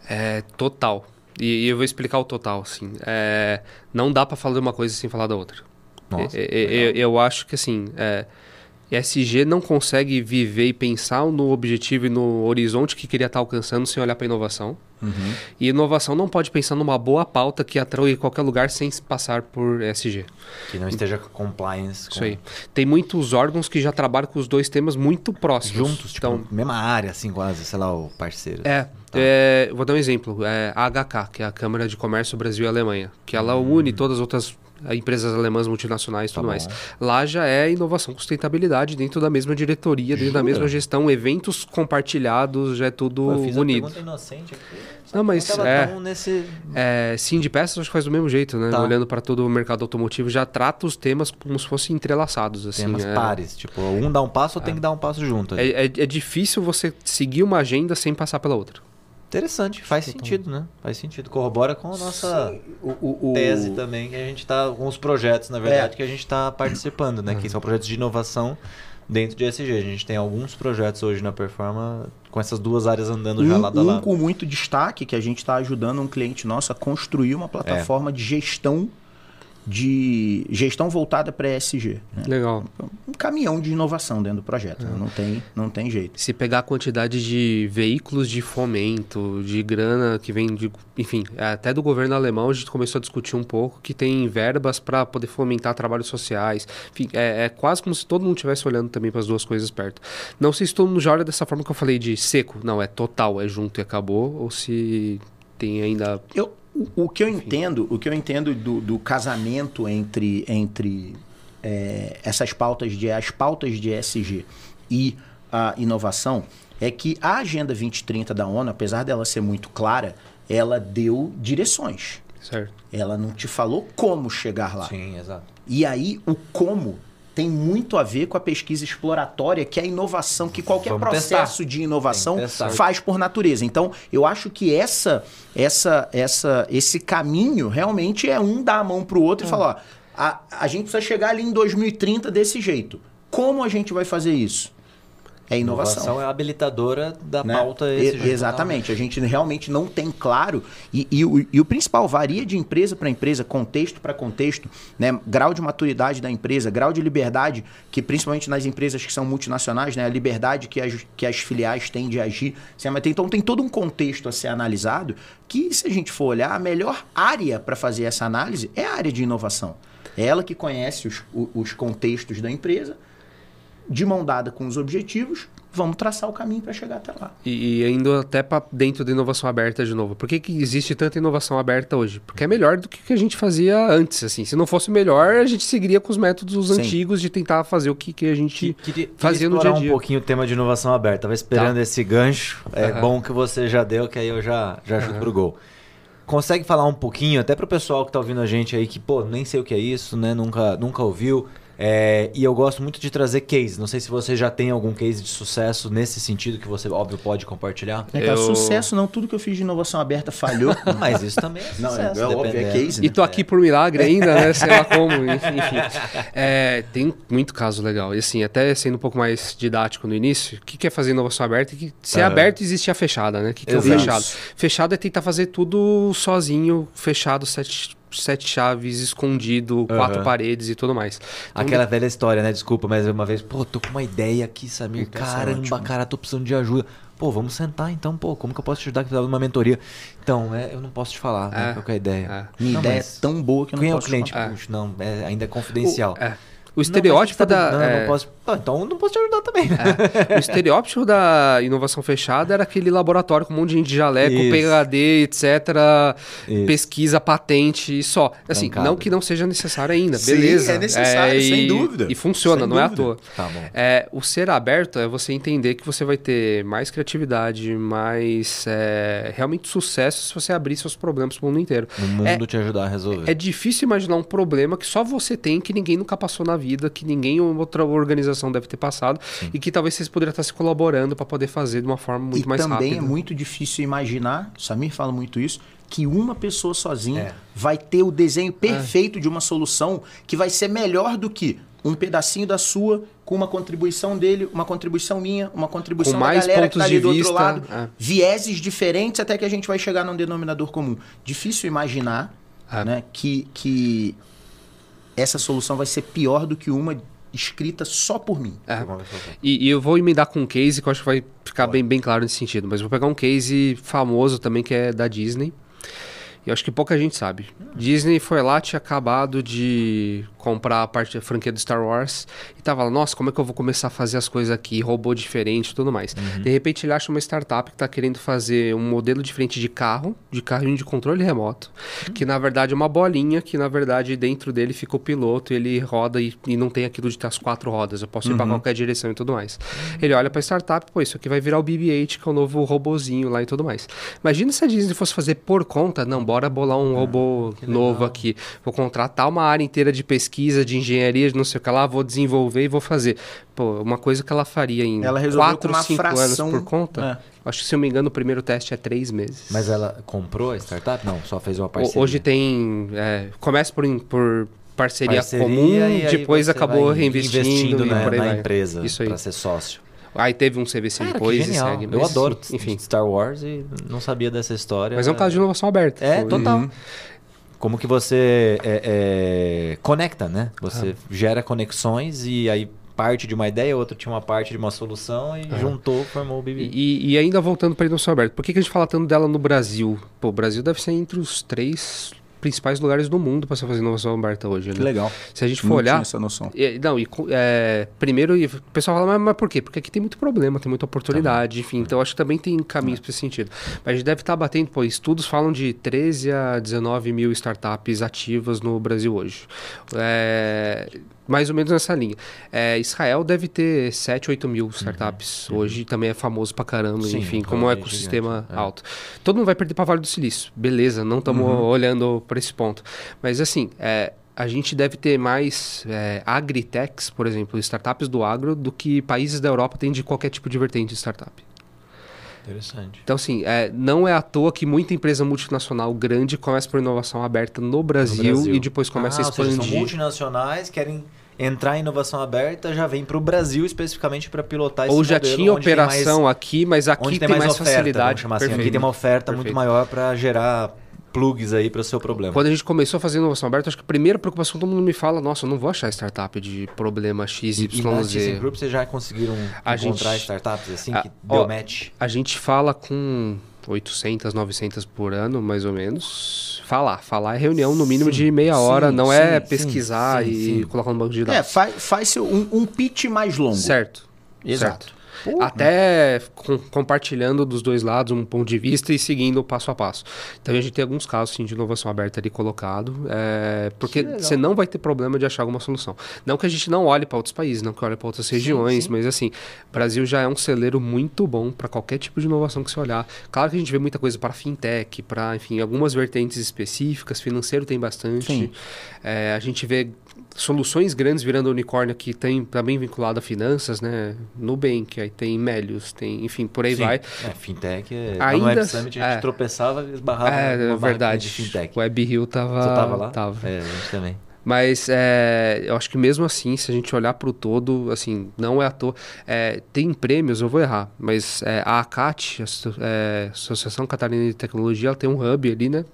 É total. E, e eu vou explicar o total, assim. É, não dá para falar de uma coisa sem falar da outra. Nossa, é, eu, eu acho que assim, é, ESG não consegue viver e pensar no objetivo e no horizonte que queria estar alcançando sem olhar para inovação. Uhum. E inovação não pode pensar numa boa pauta que atrui em qualquer lugar sem se passar por ESG. Que não esteja com compliance. Isso com- aí. Tem muitos órgãos que já trabalham com os dois temas muito próximos. Juntos, tipo, Então, mesma área, assim, quase, sei lá, o parceiro. É, Tá. é, vou dar um exemplo. É, a HK, que é a Câmara de Comércio Brasil e Alemanha, que ela Hum. une todas as outras empresas alemãs multinacionais e Tá tudo bom. mais. Lá já é inovação, sustentabilidade dentro da mesma diretoria, dentro da Jura? mesma gestão, eventos compartilhados, já é tudo Pô, eu fiz unido. pergunta inocente aqui. Não, mas é- nesse... É, sim, de peças acho que faz do mesmo jeito, né? Tá. Olhando para todo o mercado automotivo, já trata os temas como se fossem entrelaçados, assim. temas é, pares. Tipo, um dá um passo, ou tem que dar um passo junto. é, é, é difícil você seguir uma agenda sem passar pela outra. Interessante, faz sentido, né? Faz sentido. Corrobora com a nossa O, o, o- tese também, que a gente tá com os projetos, na verdade, que a gente está participando, né? Que são projetos de inovação dentro de ESG. A gente tem alguns projetos hoje na Performa com essas duas áreas andando já Um, lado a um lado. com muito destaque que a gente está ajudando um cliente nosso a construir uma plataforma de gestão de gestão voltada para ESG. né? Legal. Um caminhão de inovação dentro do projeto. né? Não, tem, não tem jeito. Se pegar a quantidade de veículos de fomento, de grana que vem de. Enfim, até do governo alemão a gente começou a discutir um pouco que tem verbas para poder fomentar trabalhos sociais. Enfim, é, é quase como se todo mundo estivesse olhando também para as duas coisas perto. Não sei se todo mundo já olha dessa forma que eu falei de seco. Não, é total, é junto e acabou. Ou se tem ainda. Eu, o, o que eu entendo, o que eu entendo do, do casamento entre, entre é, essas pautas de as pautas de ESG e a inovação é que a Agenda 2030 da ONU, apesar dela ser muito clara, ela deu direções. Certo. Ela não te falou como chegar lá. Sim, exato. E aí, o como tem muito a ver com a pesquisa exploratória, que é a inovação, que qualquer Vamos processo de inovação faz por natureza. Então, eu acho que essa, essa, essa, esse caminho realmente é um dar a mão pro outro e falar: ó, a, a gente precisa chegar ali em 2030 desse jeito. Como a gente vai fazer isso? É inovação Inovação é habilitadora da né? pauta E- Exatamente. A gente realmente não tem claro. E, e o, e o principal varia de empresa para empresa, contexto para contexto, né? grau de maturidade da empresa, grau de liberdade, que principalmente nas empresas que são multinacionais, né? a liberdade que as, que as filiais têm de agir. Assim, Então tem todo um contexto a ser analisado que, se a gente for olhar, a melhor área para fazer essa análise é a área de inovação. É ela que conhece os, os contextos da empresa, de mão dada com os objetivos, vamos traçar o caminho para chegar até lá. E, e indo até para dentro da inovação aberta de novo. Por que, que existe tanta inovação aberta hoje? Porque é melhor do que o que a gente fazia antes. Assim, se não fosse melhor, a gente seguiria com os métodos Sim. antigos de tentar fazer o que, que a gente Queria, fazia no dia a dia. um pouquinho o tema de inovação aberta. Tava esperando Tá. esse gancho. É Aham. bom que você já deu, que aí eu já, já chuto pro gol. Consegue falar um pouquinho, até pro pessoal que tá ouvindo a gente aí, que, pô, nem sei o que é isso, né? Nunca, nunca ouviu. É, e eu gosto muito de trazer case. Não sei se você já tem algum case de sucesso nesse sentido que você, óbvio, pode compartilhar. É, cara, Eu- sucesso não, tudo que eu fiz de inovação aberta falhou. Mas isso também é Não, sucesso. é óbvio, é case, né? E tô aqui por milagre ainda, né? Sei lá como, enfim. É, tem muito caso legal. E assim, até sendo um pouco mais didático no início, o que que é fazer inovação aberta? Que, se é Aham. aberto, existe a fechada, né? O que, que é o fechado? Fechado é tentar fazer tudo sozinho, fechado, sete, sete chaves, escondido, quatro Aham. paredes e tudo mais. Então, Aquela velha história, né? Desculpa, mas uma vez, pô, tô com uma ideia aqui, Samir. É Caramba, ótima. cara, tô precisando de ajuda. Pô, vamos sentar então, pô, como que eu posso te ajudar que precisava de uma mentoria? Então, é, eu não posso te falar, né? É. Qual é a ideia? É. Minha Não, ideia mas é tão boa que eu não Quem é o posso cliente? falar. Puxa, não, é, ainda é confidencial. O, é. O Não, estereótipo tá- da. Não, é, não posso. Ah, então eu não posso te ajudar também, né? O estereótipo da inovação fechada era aquele laboratório com um monte de gente de jaleco, Isso. PhD, etc. Isso. Pesquisa, patente e só. Assim, Trancado. não que não seja necessário ainda, Sim, beleza. é necessário, e- sem dúvida. E funciona, Sem não é à dúvida. toa. Tá bom. É, o ser aberto é você entender que você vai ter mais criatividade, mais é, realmente sucesso se você abrir seus problemas pro mundo inteiro. O mundo te ajudar a resolver. É difícil imaginar um problema que só você tem, que ninguém nunca passou na vida, que ninguém ou outra organização deve ter passado e que talvez vocês poderiam estar se colaborando para poder fazer de uma forma muito e mais também rápida. é muito difícil imaginar, Samir fala muito isso, que uma pessoa sozinha É. vai ter o desenho perfeito de uma solução que vai ser melhor do que um pedacinho da sua com uma contribuição dele, uma contribuição minha, uma contribuição Com da mais galera que pontos tá ali de do outro vista, lado. é. Vieses diferentes até que a gente vai chegar num denominador comum. Difícil imaginar É. né, que, que essa solução vai ser pior do que uma escrita só por mim. É. E, e eu vou emendar com um case que eu acho que vai ficar bem, bem claro nesse sentido. Mas vou pegar um case famoso também que é da Disney. E eu acho que pouca gente sabe. Disney foi lá, tinha acabado de comprar a parte da franquia do Star Wars e tava lá, nossa, como é que eu vou começar a fazer as coisas aqui, robô diferente e tudo mais. Uhum. De repente ele acha uma startup que está querendo fazer um modelo diferente de carro, de carrinho de controle remoto, Uhum. que na verdade é uma bolinha que na verdade dentro dele fica o piloto, ele roda e, e não tem aquilo de ter as quatro rodas, eu posso ir para qualquer direção e tudo mais. Ele olha para a startup, pô, isso aqui vai virar o BB-8, que é o novo robozinho lá e tudo mais. Imagina se a Disney fosse fazer por conta, não, bora bolar um robô novo aqui, vou contratar uma área inteira de pesquisa, de engenharia, de não sei o que lá, vou desenvolver e vou fazer. Pô, uma coisa que ela faria em Ela resolveu 4, com uma 5 fração- anos por conta, acho que se eu me engano o primeiro teste é 3 meses. Mas ela comprou a startup? Não, só fez uma parceria. Hoje tem. É, começa por, por parceria, Parceria, comum, e depois acabou reinvestindo investindo na, por aí na vai. empresa Isso aí. para ser sócio. Aí teve um CVC Cara, depois e genial. segue. Eu mas, adoro Enfim. Star Wars e não sabia dessa história. Mas é um caso de inovação aberta. É, Foi- total. Como que você é, é, conecta, né? Você gera conexões e aí parte de uma ideia, outro tinha uma parte de uma solução e juntou, formou o BB. E, e ainda voltando para a inovação aberta, por que, que a gente fala tanto dela no Brasil? Pô, o Brasil deve ser entre os três principais lugares do mundo para se fazer inovação aberta hoje, né? Que legal. Se a gente for Não olhar, tinha essa noção. É, não, e é, primeiro, e o pessoal fala, mas, mas por quê? Porque aqui tem muito problema, tem muita oportunidade, enfim. Então, acho que também tem caminhos para esse sentido. Mas a gente deve estar batendo, pô, estudos falam de 13 a 19 mil startups ativas no Brasil hoje. É, mais ou menos nessa linha. É, Israel deve ter 7, 8 mil startups. Hoje também é famoso pra caramba, Sim, enfim, um como um gigante, ecossistema é. alto. Todo mundo vai perder para Vale do Silício. Beleza, não estamos olhando para esse ponto. Mas assim, é, a gente deve ter mais é, agritechs, por exemplo, startups do agro, do que países da Europa têm de qualquer tipo de vertente de startup. Interessante. Então, assim, é, não é à toa que muita empresa multinacional grande começa por inovação aberta no Brasil, No Brasil. e depois começa Ah, a ou seja, expandir. são multinacionais, querem entrar em inovação aberta, já vem para o Brasil especificamente para pilotar esse Ou já modelo, tinha tem mais- operação aqui, mas aqui tem, tem, mais, oferta, vamos facilidade. assim. Aqui tem uma oferta muito Perfeito. maior para gerar plugs aí para o seu problema. Quando a gente começou a fazer inovação aberta, acho que a primeira preocupação todo mundo me fala, nossa, eu não vou achar startup de problema X, E, Y, e na Z. ThyssenKrupp vocês já conseguiram A encontrar gente- startups assim que deu match? A gente fala com 800, 900 por ano, mais ou menos. Falar. Falar é reunião no mínimo Sim, de meia hora, sim, não é sim, pesquisar sim, e sim. colocar no banco de É, dados. faz, faz seu- um, um pitch mais longo. certo. Exato. certo. Pô, Até com- compartilhando dos dois lados um ponto de vista e seguindo passo a passo. Então a gente tem alguns casos sim, de inovação aberta ali colocado, é, porque você não vai ter problema de achar alguma solução. Não que a gente não olhe para outros países, não que olhe para outras regiões, mas assim, o Brasil já é um celeiro muito bom para qualquer tipo de inovação que você olhar. Claro que a gente vê muita coisa para fintech, para enfim algumas vertentes específicas, financeiro tem bastante. Sim. É, a gente vê soluções grandes virando unicórnio que tem também vinculado a finanças, né? Nubank, aí tem Melius, tem, enfim, por aí Sim. vai. É, fintech, é, Ainda- no Web Summit a gente é. tropeçava e esbarrava É, é barraquinha verdade. de fintech. O Web Hill tava. Você tava lá? Tava. É, a gente também. Mas é, eu acho que mesmo assim, se a gente olhar para o todo, assim, não é à toa. É, tem prêmios, eu vou errar, mas é, a ACAT, a é, Associação Catarina de Tecnologia, ela tem um hub ali, né?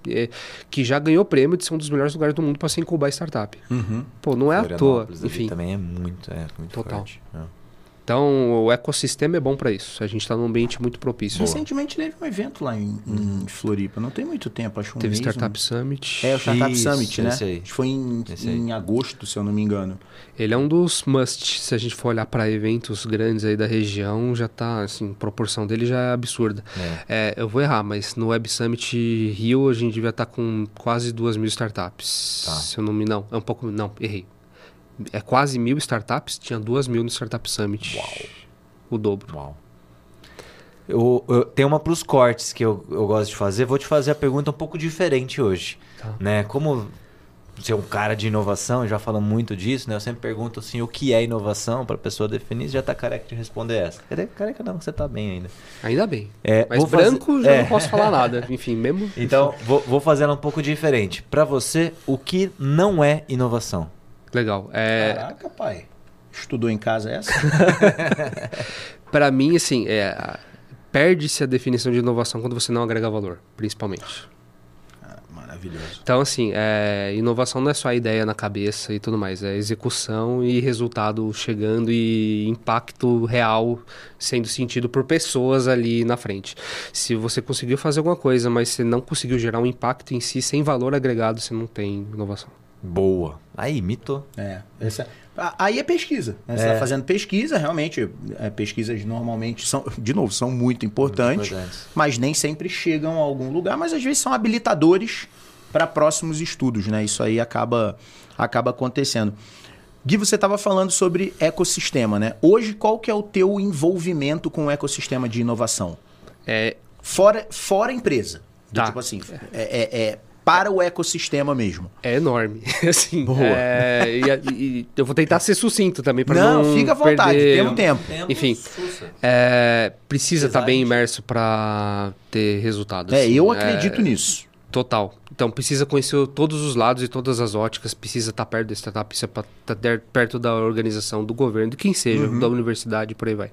que já ganhou prêmio de ser um dos melhores lugares do mundo para se incubar startup. Uhum. Pô, não é à toa. Enfim, também é muito, é muito Total. forte. É. então o ecossistema é bom para isso. A gente está num ambiente muito propício. Recentemente teve um evento lá em, em Floripa, não tem muito tempo, acho um Teve mês, Startup um- Summit. É, o Startup Isso, Summit, né? aí. Que foi em, em agosto, se eu não me engano. Ele é um dos must. Se a gente for olhar para eventos grandes aí da região, já tá, assim, a proporção dele já é absurda. É. É, eu vou errar, mas no Web Summit Rio a gente devia estar com quase duas mil startups. Tá. Se eu não me. Não, é um pouco. Não, errei. É quase mil startups, tinha duas mil no Startup Summit. Uau. O dobro. Uau. Eu, eu- tem uma para os cortes que eu, eu gosto de fazer. Vou te fazer a pergunta um pouco diferente hoje. Tá. Né? Como você é um cara de inovação, já fala muito disso, né? Eu sempre pergunto assim, o que é inovação para a pessoa definir. Você já tá careca de responder essa. Careca não, você tá bem ainda. Ainda bem. É, Mas vou fazer- branco já é. não posso falar nada. Enfim, mesmo. Então, vou, vou fazer ela um pouco diferente. Para você, o que não é inovação? Legal. É, Caraca, pai. Estudou em casa essa? Para mim, assim, é, perde-se a definição de inovação quando você não agrega valor, principalmente. Ah, maravilhoso. Então, assim, é, inovação não é só a ideia na cabeça e tudo mais, é execução e resultado chegando e impacto real sendo sentido por pessoas ali na frente. Se você conseguiu fazer alguma coisa, mas você não conseguiu gerar um impacto em si sem valor agregado, você não tem inovação. Boa. Aí, mitou. É, essa, aí é pesquisa. Né? Você É. está fazendo pesquisa, realmente. é, pesquisas normalmente são, de novo, são muito importantes, importantes. mas nem sempre chegam a algum lugar, mas às vezes são habilitadores para próximos estudos, né? Isso aí acaba, acaba acontecendo. Gui, você estava falando sobre ecossistema, né? Hoje, qual que é o teu envolvimento com o ecossistema de inovação? É, Fora, fora empresa. Do Tá. Tipo assim, é, é- é para o ecossistema mesmo. é enorme. assim, Boa. é, e, e eu vou tentar ser sucinto também para Não, não, fica à vontade, perder- temos tempo. Enfim, É, precisa estar bem Design. imerso para ter resultados. É, assim. eu É, acredito nisso. Total. Então precisa conhecer todos os lados e todas as óticas, precisa estar perto da startup, precisa estar perto da organização, do governo, de quem seja, Uhum. da universidade, por aí vai.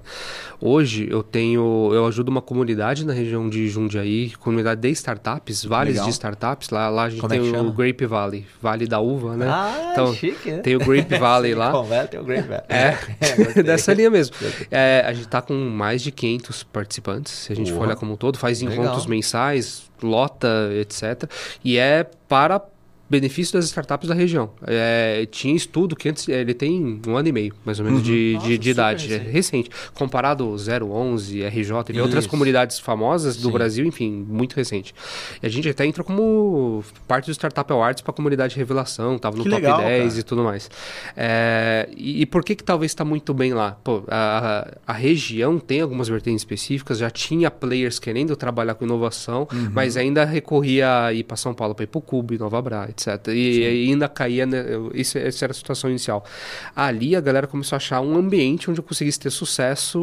Hoje eu tenho, eu ajudo uma comunidade na região de Jundiaí, comunidade de startups, vales Legal. de startups. Lá, lá a gente Como é tem que o? Grape Valley, Vale da Uva, né? Ah, então, chique, né? tem o Grape Valley lá. Conversa, tem o Great Valley. É, gostei. dessa linha mesmo. É, a gente tá com mais de 500 participantes, se a gente for Boa. olhar como um todo, faz Legal. encontros mensais, lota, etc. E é para benefício das startups da região. É, tinha estudo que antes, ele tem um ano e meio, mais ou menos, de, Nossa, de, de idade. É recente. recente. Comparado ao 011, RJ e outras comunidades famosas do Sim. Brasil, enfim, muito recente. E a gente até entrou como parte do Startup Awards para a comunidade Revelação, tava no Que top legal, 10 cara. e tudo mais. É, e, e por que que talvez está muito bem lá? Pô, a, a região tem algumas vertentes específicas, já tinha players querendo trabalhar com inovação, Uhum. mas ainda recorria a ir para São Paulo para ir para o Cube, Nova Bra, etc. E, ainda caía, né, isso, essa era a situação inicial. Ali a galera começou a achar um ambiente onde eu conseguisse ter sucesso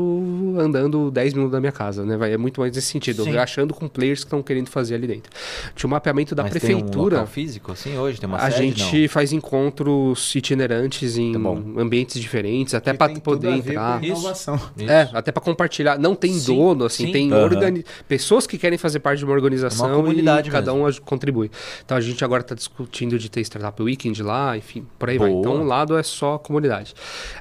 andando 10 minutos da minha casa, né? Vai, é muito mais nesse sentido, Sim. achando com players que estão querendo fazer ali dentro. Tinha um mapeamento da Mas Tem um prefeitura. local físico, assim, hoje? Tem uma A sede? gente faz encontros itinerantes em Tá ambientes diferentes, até para poder a ver entrar. com inovação. não? É, até para compartilhar. Não tem Sim, dono, assim, sim. tem Aham. organi- pessoas que querem fazer parte de uma organização Uma comunidade e cada um aj- contribui. Então a gente agora está discutindo de ter Startup Weekend lá, enfim, por aí vai. Boa. Então um lado é só comunidade.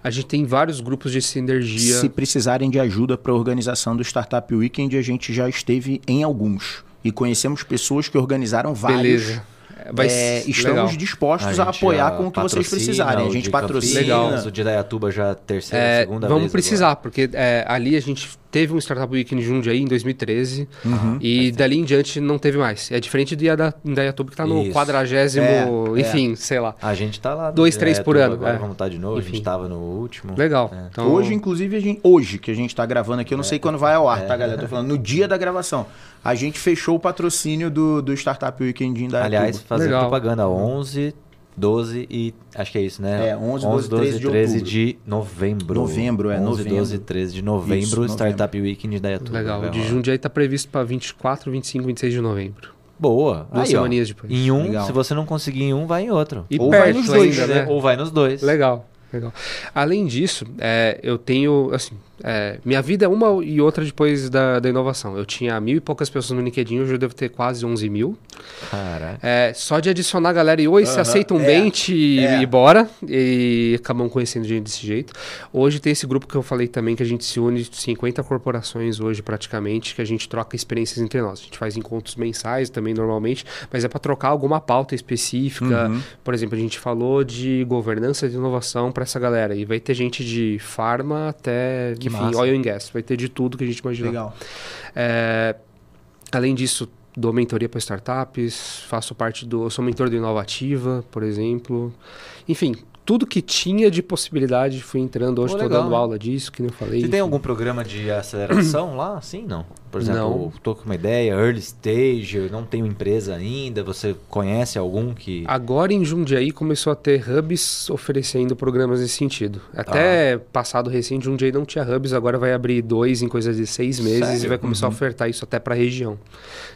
A gente tem vários grupos de sinergia. Se precisarem de ajuda para a organização do Startup Weekend, a gente já esteve em alguns. E conhecemos pessoas que organizaram vários. Beleza. Vai É, ser estamos legal. dispostos a, gente apoiar já com o que vocês precisarem. A gente patrocina. Campinas, O de Dayatuba já é a terceira, É, segunda vamos vez precisar, porque é, ali a gente teve um Startup Weekend Jundiaí em 2013 Uhum. e dali em diante não teve mais. É diferente do Indaiatuba que tá no Isso. quadragésimo, É, enfim, sei lá. A gente tá lá. no Dois, três por ano, Agora é. vamos estar de novo. A Enfim. gente tava no último. Legal. É. Então, Hoje, inclusive, a gente, hoje que a gente está gravando aqui, eu não sei quando vai ao ar, tá, galera? Tô falando no dia da gravação. A gente fechou o patrocínio do, do Startup Weekend da Aliás, fazer Legal. propaganda 11, 12 e. Acho que é isso, né? É, 11, 12, 13 de 13 outubro. de novembro. Novembro, é, 11, novembro. 12, 13 de novembro, Isso, novembro. Startup Weekend da Dayatuba. legal. O de. Jundiaí tá previsto para 24, 25, 26 de novembro. Boa. Duas Aí, ó, semaninhas depois. Em um, Legal. se você não conseguir em um, vai em outro. E Ou vai nos dois, ainda, né? Ou vai nos dois. Legal, legal. Além disso, é, eu tenho, assim, é, minha vida é uma e outra depois da, da inovação. Eu tinha mil e poucas pessoas no LinkedIn, hoje eu devo ter quase 11 mil. Caraca. É, só de adicionar a galera e oi, se Aham, aceitam é, bem, te é. e bora. E acabam conhecendo gente desse jeito. Hoje tem esse grupo que eu falei também, que a gente se une 50 corporações hoje praticamente, que a gente troca experiências entre nós. A gente faz encontros mensais também normalmente, mas é para trocar alguma pauta específica. Uhum. Por exemplo, a gente falou de governança de inovação para essa galera. E vai ter gente de farma até, Que enfim, oil and gas. Vai ter de tudo que a gente imaginar. Legal. É, além disso, dou mentoria para startups, faço parte do. Eu sou mentor do Inovativa, por exemplo. Enfim, tudo que tinha de possibilidade fui entrando. Hoje estou dando aula disso, que nem eu falei. Você tem enfim. algum programa de aceleração lá? Sim, não. Por exemplo, tô com uma ideia, early stage, eu não tenho empresa ainda, você conhece algum que... Agora em Jundiaí começou a ter hubs oferecendo programas nesse sentido. Até passado recente, Jundiaí não tinha hubs, agora vai abrir dois em coisa de seis meses Sério? e vai começar a ofertar isso até para a região.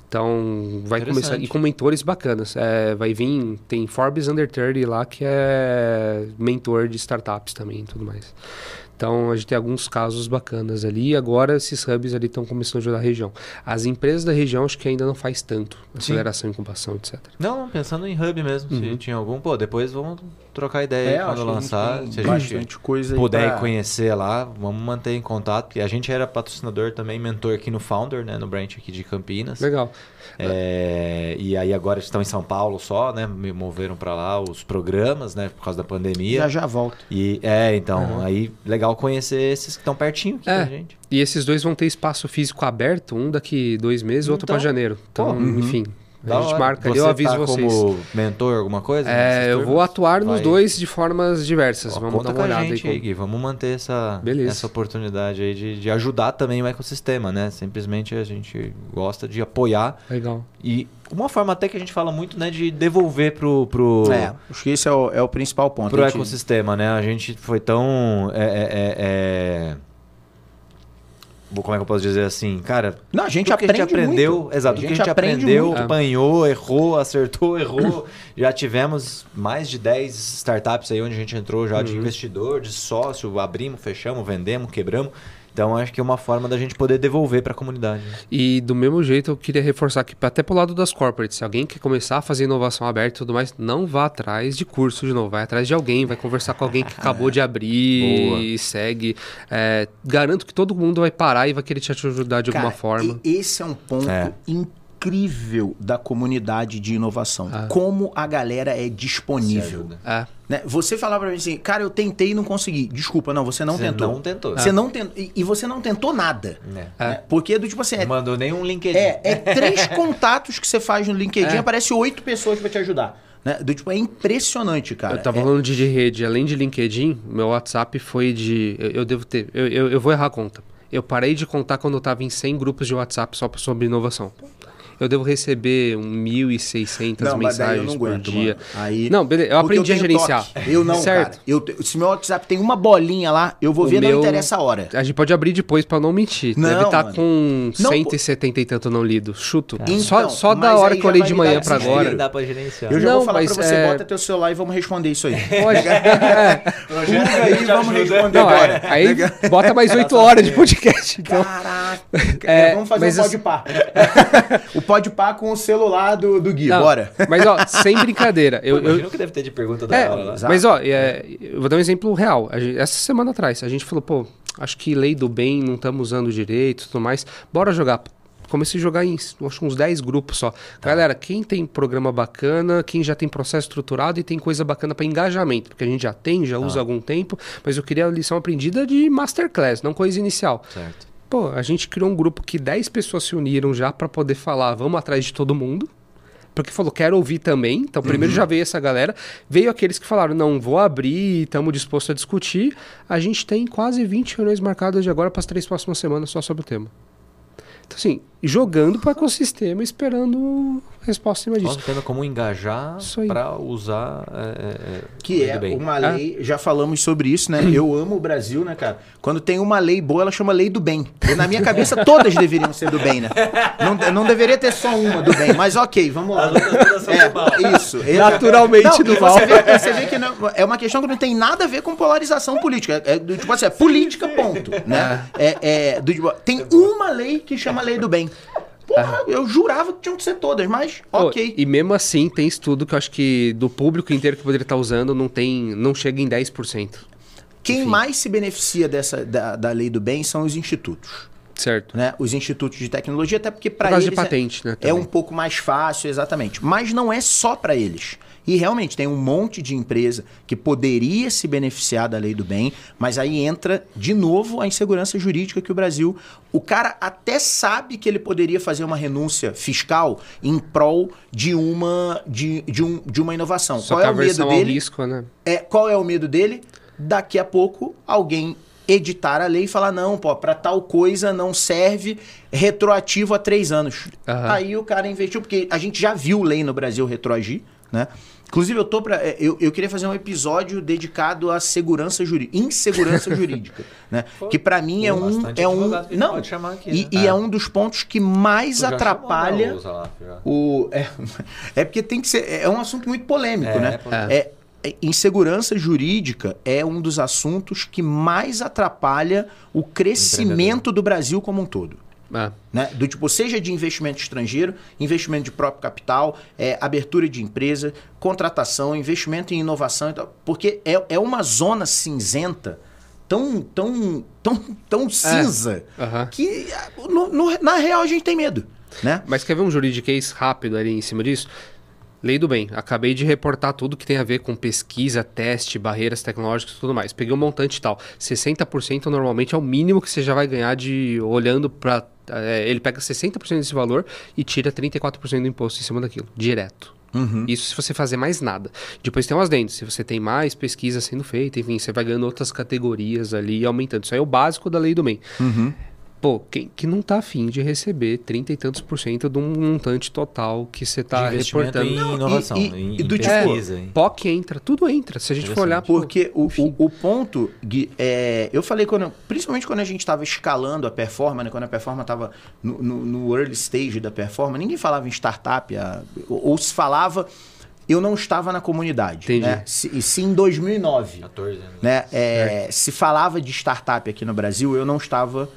Então vai começar. E com mentores bacanas. É, vai vir, tem Forbes Under 30 lá que é mentor de startups também e tudo mais. Então a gente tem alguns casos bacanas ali. E agora esses hubs ali estão começando a ajudar a região. As empresas da região acho que ainda não faz tanto. Sim. Aceleração, incubação, etc. Não, pensando em hub mesmo, se Uhum. tinha algum, pô, depois vamos trocar ideia É, quando lançar. Se a gente puder pra- conhecer lá, vamos manter em contato. Porque a gente era patrocinador também, mentor aqui no Founder, né? No branch aqui de Campinas. Legal. É, e aí agora estão em São Paulo só, né? Me moveram para lá os programas, né? Por causa da pandemia. Já já volto. E é, então, aí legal conhecer esses que estão pertinho aqui É. da gente. E esses dois vão ter espaço físico aberto, um daqui dois meses, outro Então, para janeiro. Então, pô, enfim, Da a gente hora. marca ali, Você eu aviso tá vocês. como mentor, alguma coisa? É, eu vou atuar nos Vai. dois de formas diversas. Ó, Vamos dar com uma olhada gente aí. Gui. Vamos manter essa, Beleza. essa oportunidade aí de, de ajudar também o ecossistema, né? Simplesmente a gente gosta de apoiar. Legal. E uma forma até que a gente fala muito, né? De devolver pro, pro, É, acho que esse é o, é o principal ponto. pro gente- ecossistema, né? A gente foi tão... é, é, é, é... Como é que eu posso dizer assim? Cara, Não, a gente a aprende gente aprendeu, muito. exato, tudo que a gente aprendeu, muito. apanhou, errou, acertou, errou. já tivemos mais de 10 startups aí onde a gente entrou já de Uhum. investidor, de sócio, abrimos, fechamos, vendemos, quebramos. Então acho que é uma forma da gente poder devolver para a comunidade. né? E do mesmo jeito, eu queria reforçar que até pro lado das corporates, se alguém quer começar a fazer inovação aberta e tudo mais, não vá atrás de curso de novo, vai atrás de alguém, vai conversar com alguém que acabou de abrir Boa. e segue. É, garanto que todo mundo vai parar e vai querer te ajudar de alguma Cara, forma. e esse é um ponto É. incrível da comunidade de inovação. Ah. Como a galera é disponível. É, Né? Você falava pra mim assim, cara, eu tentei e não consegui. Desculpa, não, você não Você tentou. não tentou. Você não tentou. E, e você não tentou nada. É. né? Porque do tipo assim, é, Mandou nem um LinkedIn. é, é três contatos que você faz no LinkedIn, É. aparece oito pessoas pra te ajudar. Né? Do tipo, é impressionante, cara. eu tava É- falando de, de rede, além de LinkedIn, meu WhatsApp foi de. Eu, eu devo ter. Eu, eu, eu vou errar a conta. Eu parei de contar quando eu tava em 100 grupos de WhatsApp só sobre inovação. Eu devo receber um 1.600 Não, eu mensagens não por aguento, dia. mano. Aí... Não, beleza. Eu aprendi a tenho gerenciar. toque. Eu não, certo. cara. Eu, se meu WhatsApp tem uma bolinha lá, eu vou O ver, não meu- interessa a hora. A gente pode abrir depois pra não mentir. Não, Deve estar mano. com Não, 170 e tanto não lido. Chuto. Então, só só da hora que eu olhei de manhã desespero. agora. Dá pra gerenciar. Eu já Não, vou falar mas, pra você, é- bota teu celular e vamos responder isso aí. Pode. É. Aí, vamos responder Não, agora. é, aí bota mais 8 horas de podcast. Então. Caraca, É, vamos fazer um pode pá. pode pá com o celular do, do Gui, Não, bora. Mas, ó, sem brincadeira. Eu, imagino que deve ter de pergunta da É, lá. exato. mas ó, é, eu vou dar um exemplo real. A gente- essa semana atrás, a gente falou, pô, acho que lei do bem não estamos usando direito e tudo mais. Bora jogar. Comecei a jogar em acho, uns 10 grupos só. Galera, quem tem programa bacana, quem já tem processo estruturado e tem coisa bacana para engajamento, porque a gente já tem, já usa há algum tempo, mas eu queria a lição aprendida de masterclass, não coisa inicial. Certo. Pô, a gente criou um grupo que 10 pessoas se uniram já para poder falar, vamos atrás de todo mundo. Porque falou, quero ouvir também. Então, primeiro já veio essa galera. Veio aqueles que falaram, não, vou abrir, estamos dispostos a discutir. A gente tem quase 20 reuniões marcadas de agora para as três próximas semanas só sobre o tema. Então, assim, jogando para o ecossistema, esperando resposta em cima disso. tendo como engajar para usar. é, é, é, Que é bem. uma lei, já falamos sobre isso, né? Eu amo o Brasil, né, cara? Quando tem uma lei boa, ela chama lei do bem. E na minha cabeça, todas deveriam ser do bem, né? Não, não deveria ter só uma do bem, mas ok, vamos lá. É, isso. Naturalmente Não, do mal. Você vê, você vê que não- é uma questão que não tem nada a ver com polarização política. É, do- tipo assim, é política, ponto. Né? É, é, do tipo, tem uma lei que chama lei do bem. Porra, eu jurava que tinham que ser todas, mas Pô, ok. E mesmo assim, tem estudo que eu acho que do público inteiro que poderia estar usando, não tem, não chega em 10%. Quem enfim. mais se beneficia dessa, da, da lei do bem são os institutos. Certo. Né? Os institutos de tecnologia, até porque Por para eles de é- patente, né? é, um pouco mais fácil, exatamente. Mas não é só para eles. E realmente tem um monte de empresa que poderia se beneficiar da lei do bem, mas aí entra de novo a insegurança jurídica que o Brasil. O cara até sabe que ele poderia fazer uma renúncia fiscal em prol de uma, de, de um, de uma inovação. Só Qual é o medo dele? risco, né? É, qual é o medo dele? Daqui a pouco alguém editar a lei e falar, não, pô, pra tal coisa não serve retroativo a três anos. Aham. Aí o cara investiu, porque a gente já viu lei no Brasil retroagir, né? Inclusive, eu tô pra. é, Eu, eu queria fazer um episódio dedicado à segurança jurídica, insegurança jurídica, né? Que pra mim é um. É um não, aqui, e, né? e é. É. um dos pontos que mais já atrapalha. né, o é, é porque tem que ser. É um assunto muito polêmico, É, né? é. É, é, insegurança jurídica é um dos assuntos que mais atrapalha o crescimento do Brasil como um todo. É. Né? Do tipo, seja de investimento estrangeiro, investimento de próprio capital, é, abertura de empresa, contratação, investimento em inovação, porque é, é uma zona cinzenta tão, tão, tão, tão cinza Aham. que no- no- na real a gente tem medo. Né? Mas quer ver um juridiquês rápido ali em cima disso? Lei do bem. Acabei de reportar tudo que tem a ver com pesquisa, teste, barreiras tecnológicas e tudo mais. Peguei um montante e tal. 60% normalmente é o mínimo que você já vai ganhar de olhando para ele pega 60% desse valor e tira 34% do imposto em cima daquilo, direto. Isso se você fazer mais nada. Depois tem umas dentes. Se você tem mais pesquisa sendo feita, enfim, você vai ganhando outras categorias ali e aumentando. Isso aí é o básico da lei do bem. Pô, quem que não tá afim de receber 30 e tantos por cento de um montante total que você tá de reportando? em Não, e- inovação, e- em, e em do tipo- pesquisa. em- POC entra, tudo entra. Se a gente for olhar... pô, Porque o, o, o ponto, Gui, é, eu falei quando, principalmente quando a gente estava escalando a performance, né, quando a performance estava no, no- no early stage da performance, ninguém falava em startup, a- ou, ou se falava, eu não estava na comunidade. Entendi. Né? Se, e se em 2009 14 anos. né, é, se falava de startup aqui no Brasil, eu não estava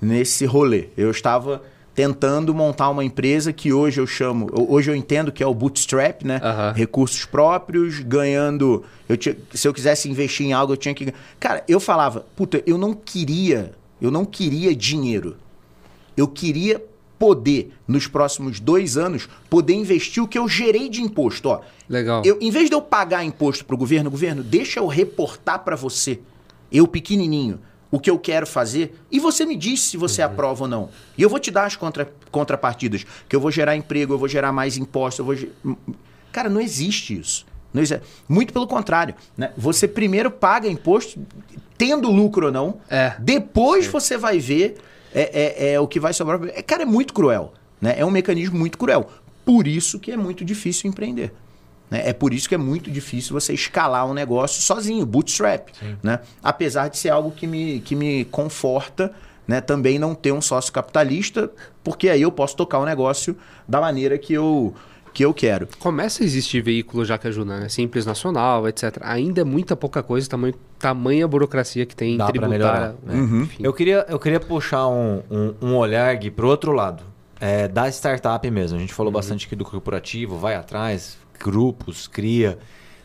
nesse rolê. Eu estava tentando montar uma empresa que hoje eu chamo, hoje eu entendo que é o bootstrap, né? Aham. Recursos próprios, ganhando. Eu tinha, se eu quisesse investir em algo, eu tinha que. Cara, eu falava, puta, eu não queria, eu não queria dinheiro. Eu queria poder, nos próximos dois anos, poder investir o que eu gerei de imposto. Ó, Legal. eu, em vez de eu pagar imposto pro governo, governo, deixa eu reportar para você, eu pequenininho, o que eu quero fazer e você me diz se você aprova ou não. E eu vou te dar as contra, contrapartidas, que eu vou gerar emprego, eu vou gerar mais imposto, eu vou... Cara, não existe isso. Não existe. Muito pelo contrário. Né? Você primeiro paga imposto, tendo lucro ou não. É. Depois você vai ver é, é, é o que vai sobrar. É, cara, é muito cruel. Né? É um mecanismo muito cruel. Por isso que é muito difícil empreender. Né? É por isso que é muito difícil você escalar um negócio sozinho, bootstrap. Né? Apesar de ser algo que me, que me conforta né? também não ter um sócio capitalista, porque aí eu posso tocar o negócio da maneira que eu, que eu quero. Começa a existir veículo já que ajuda, né? Simples Nacional, etc. Ainda é muita pouca coisa, tamanho, tamanha burocracia que tem Dá tributária. melhorar, né? Uhum. Eu queria, eu queria puxar um, um, um olhar, Gui, pro outro lado. É, da startup mesmo. A gente falou bastante aqui do corporativo, vai atrás, grupos, cria.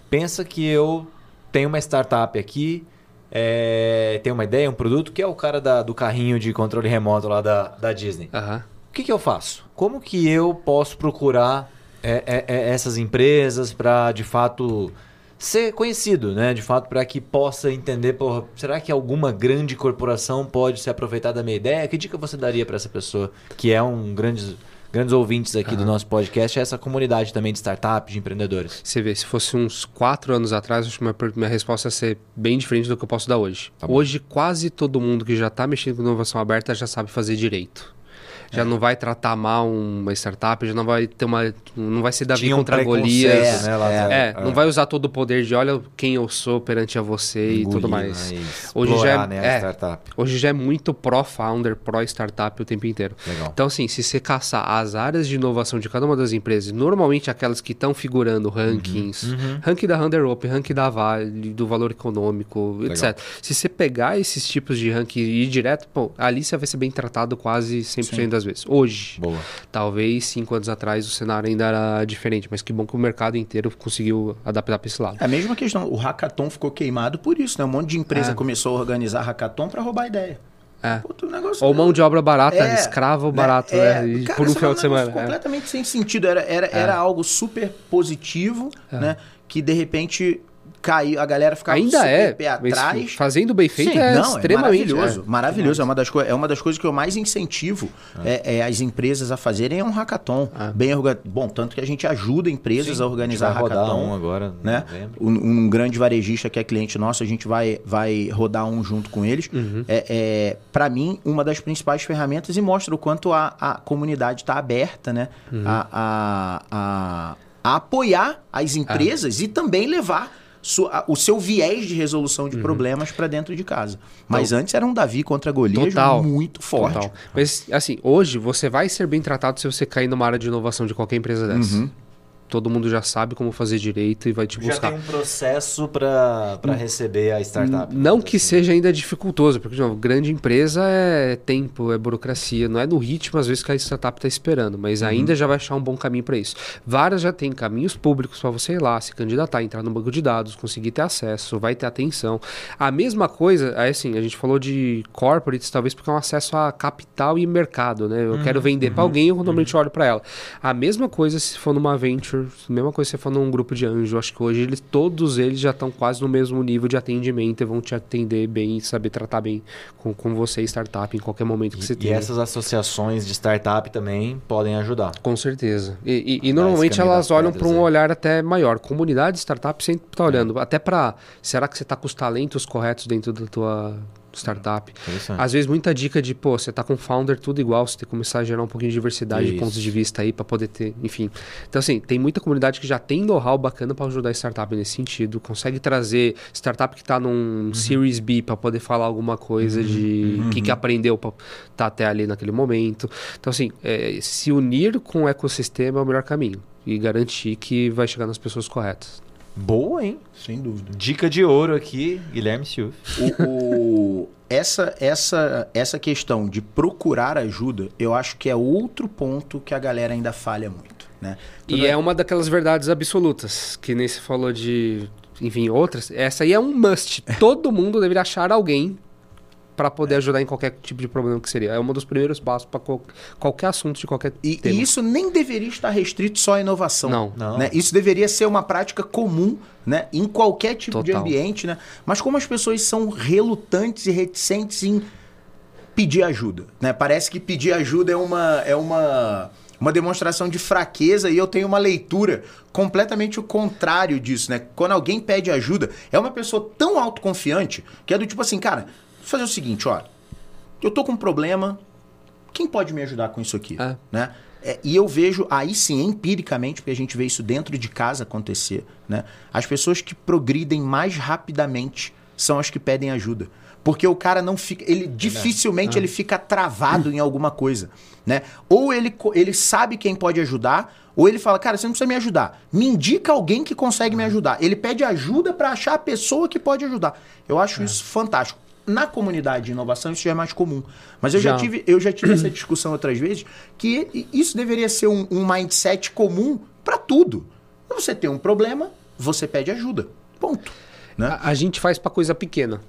Pensa que eu tenho uma startup aqui, é, tenho uma ideia, um produto, que é o cara da- do carrinho de controle remoto lá da, da Disney. Aham. O que, que eu faço? Como que eu posso procurar é, é, é, essas empresas para, de fato, ser conhecido, né? De fato, para que possa entender, porra, será que alguma grande corporação pode se aproveitar da minha ideia? Que dica você daria para essa pessoa que é um grandes, grandes ouvintes aqui do nosso podcast, essa comunidade também de startups, de empreendedores? Você vê, se fosse uns quatro anos atrás, acho que minha, minha resposta ia ser bem diferente do que eu posso dar hoje. Tá hoje, quase todo mundo que já está mexendo com inovação aberta já sabe fazer direito. Já não vai tratar mal uma startup, já não vai ter uma. Não vai ser Davi Tinha um contra preconceito, Golias. né, lá atrás. É, não vai usar todo o poder de olha quem eu sou perante a você e tudo Engolir, mais. né, e Hoje já é, né, a é, startup. hoje já é muito pró-founder, pró-startup o tempo inteiro. Legal. Então, assim, se você caçar as áreas de inovação de cada uma das empresas, normalmente aquelas que estão figurando rankings, Uhum. ranking da Underup, ranking da Vale, do valor econômico, etc. Se você pegar esses tipos de ranking e ir direto, pô, ali você vai ser bem tratado quase 100% das vezes. Hoje, Boa. talvez cinco anos atrás o cenário ainda era diferente, mas que bom que o mercado inteiro conseguiu adaptar para esse lado. É a mesma questão. O hackathon ficou queimado por isso, né? Um monte de empresa É. começou a organizar hackathon para roubar ideia. É. Puta, negócio Ou mão de obra barata, É, escravo barato, é, né? Cara, por um isso final de semana. é. Completamente sem sentido. Era, era, era algo super positivo, né? Que de repente caiu, a galera ficava Ainda super é, pé atrás. fazendo bem feito Sim, é não, extremamente. é maravilhoso. é. maravilhoso. É, uma das é uma das coisas que eu mais incentivo é, é as empresas a fazerem é um hackathon. Ah. Bem. Bom, tanto que a gente ajuda empresas Sim, a a organizar rodar hackathon. um agora, né? Um, um grande varejista que é cliente nosso, a gente vai, vai rodar um junto com eles. Uhum. É, é, para mim, uma das principais ferramentas e mostra o quanto a, a comunidade está aberta né? Uhum. a, a, a, a apoiar as empresas Ah. e também levar sua- o seu viés de resolução Uhum. de problemas para dentro de casa. Mas antes era um Davi contra Golias Total. muito forte. Total. Mas, assim, hoje você vai ser bem tratado se você cair numa área de inovação de qualquer empresa dessa. Uhum. Todo mundo já sabe como fazer direito e vai te Já buscar. tem um processo para receber a startup. Não que assim. seja ainda dificultoso, porque de novo, grande empresa é tempo, é burocracia, não é no ritmo às vezes que a startup está esperando, mas ainda já vai achar um bom caminho para isso. Várias já tem caminhos públicos para você ir lá, se candidatar, entrar no banco de dados, conseguir ter acesso, vai ter atenção. A mesma coisa, assim, a gente falou de corporates, talvez porque é um acesso a capital e mercado, né? Eu quero vender para alguém, eu normalmente olho para ela. A mesma coisa se for numa venture, mesma coisa se for num grupo de anjo. Acho que hoje eles, todos eles já estão quase no mesmo nível de atendimento e vão te atender bem e saber tratar bem com, com você, startup, em qualquer momento que você E, e tenha. essas associações de startup também podem ajudar. Com certeza. E, e- e normalmente elas olham para um aí. olhar até maior. Comunidade startup sempre está olhando. Até para. Será que você está com os talentos corretos dentro da tua startup? Às vezes, muita dica de, pô, você tá com founder tudo igual, você tem que começar a gerar um pouquinho de diversidade de Isso. pontos de vista aí para poder ter, enfim. Então, assim, tem muita comunidade que já tem know-how bacana para ajudar a startup nesse sentido, consegue trazer startup que tá num Uhum. Series B para poder falar alguma coisa de o que, que aprendeu para tá até ali naquele momento. Então, assim, é, se unir com o ecossistema é o melhor caminho e garantir que vai chegar nas pessoas corretas. Boa, hein? Sem dúvida. Dica de ouro aqui, Guilherme Silva. O, o- essa, essa, essa questão de procurar ajuda, eu acho que é outro ponto que a galera ainda falha muito, né? E é uma daquelas verdades absolutas, que nem se falou de, enfim, outras. Essa aí é um must. Todo mundo deveria achar alguém para poder ajudar em qualquer tipo de problema que seria. É um dos primeiros passos para qualquer assunto de qualquer E, tema. e isso nem deveria estar restrito só à inovação. Não. Não. né? Isso deveria ser uma prática comum né? em qualquer tipo de Total. ambiente. Né? Mas como as pessoas são relutantes e reticentes em pedir ajuda. Né? Parece que pedir ajuda é uma, é uma, uma demonstração de fraqueza e eu tenho uma leitura completamente o contrário disso. Né? Quando alguém pede ajuda, é uma pessoa tão autoconfiante que é do tipo assim, cara, fazer o seguinte, ó. Eu tô com um problema, quem pode me ajudar com isso aqui? É. Né? É, e eu vejo, aí sim, empiricamente, porque a gente vê isso dentro de casa acontecer, né? As pessoas que progridem mais rapidamente são as que pedem ajuda. Porque o cara não fica. Ele dificilmente ele fica travado em alguma coisa. Né? Ou ele, ele sabe quem pode ajudar, ou ele fala, cara, você não precisa me ajudar. Me indica alguém que consegue me ajudar. Ele pede ajuda para achar a pessoa que pode ajudar. Eu acho isso fantástico. Na comunidade de inovação isso já é mais comum. Mas eu já, Já. tive, eu já tive essa discussão outras vezes, que isso deveria ser um, um mindset comum para tudo. Você tem um problema, você pede ajuda. Ponto. Né? A, a gente faz para coisa pequena.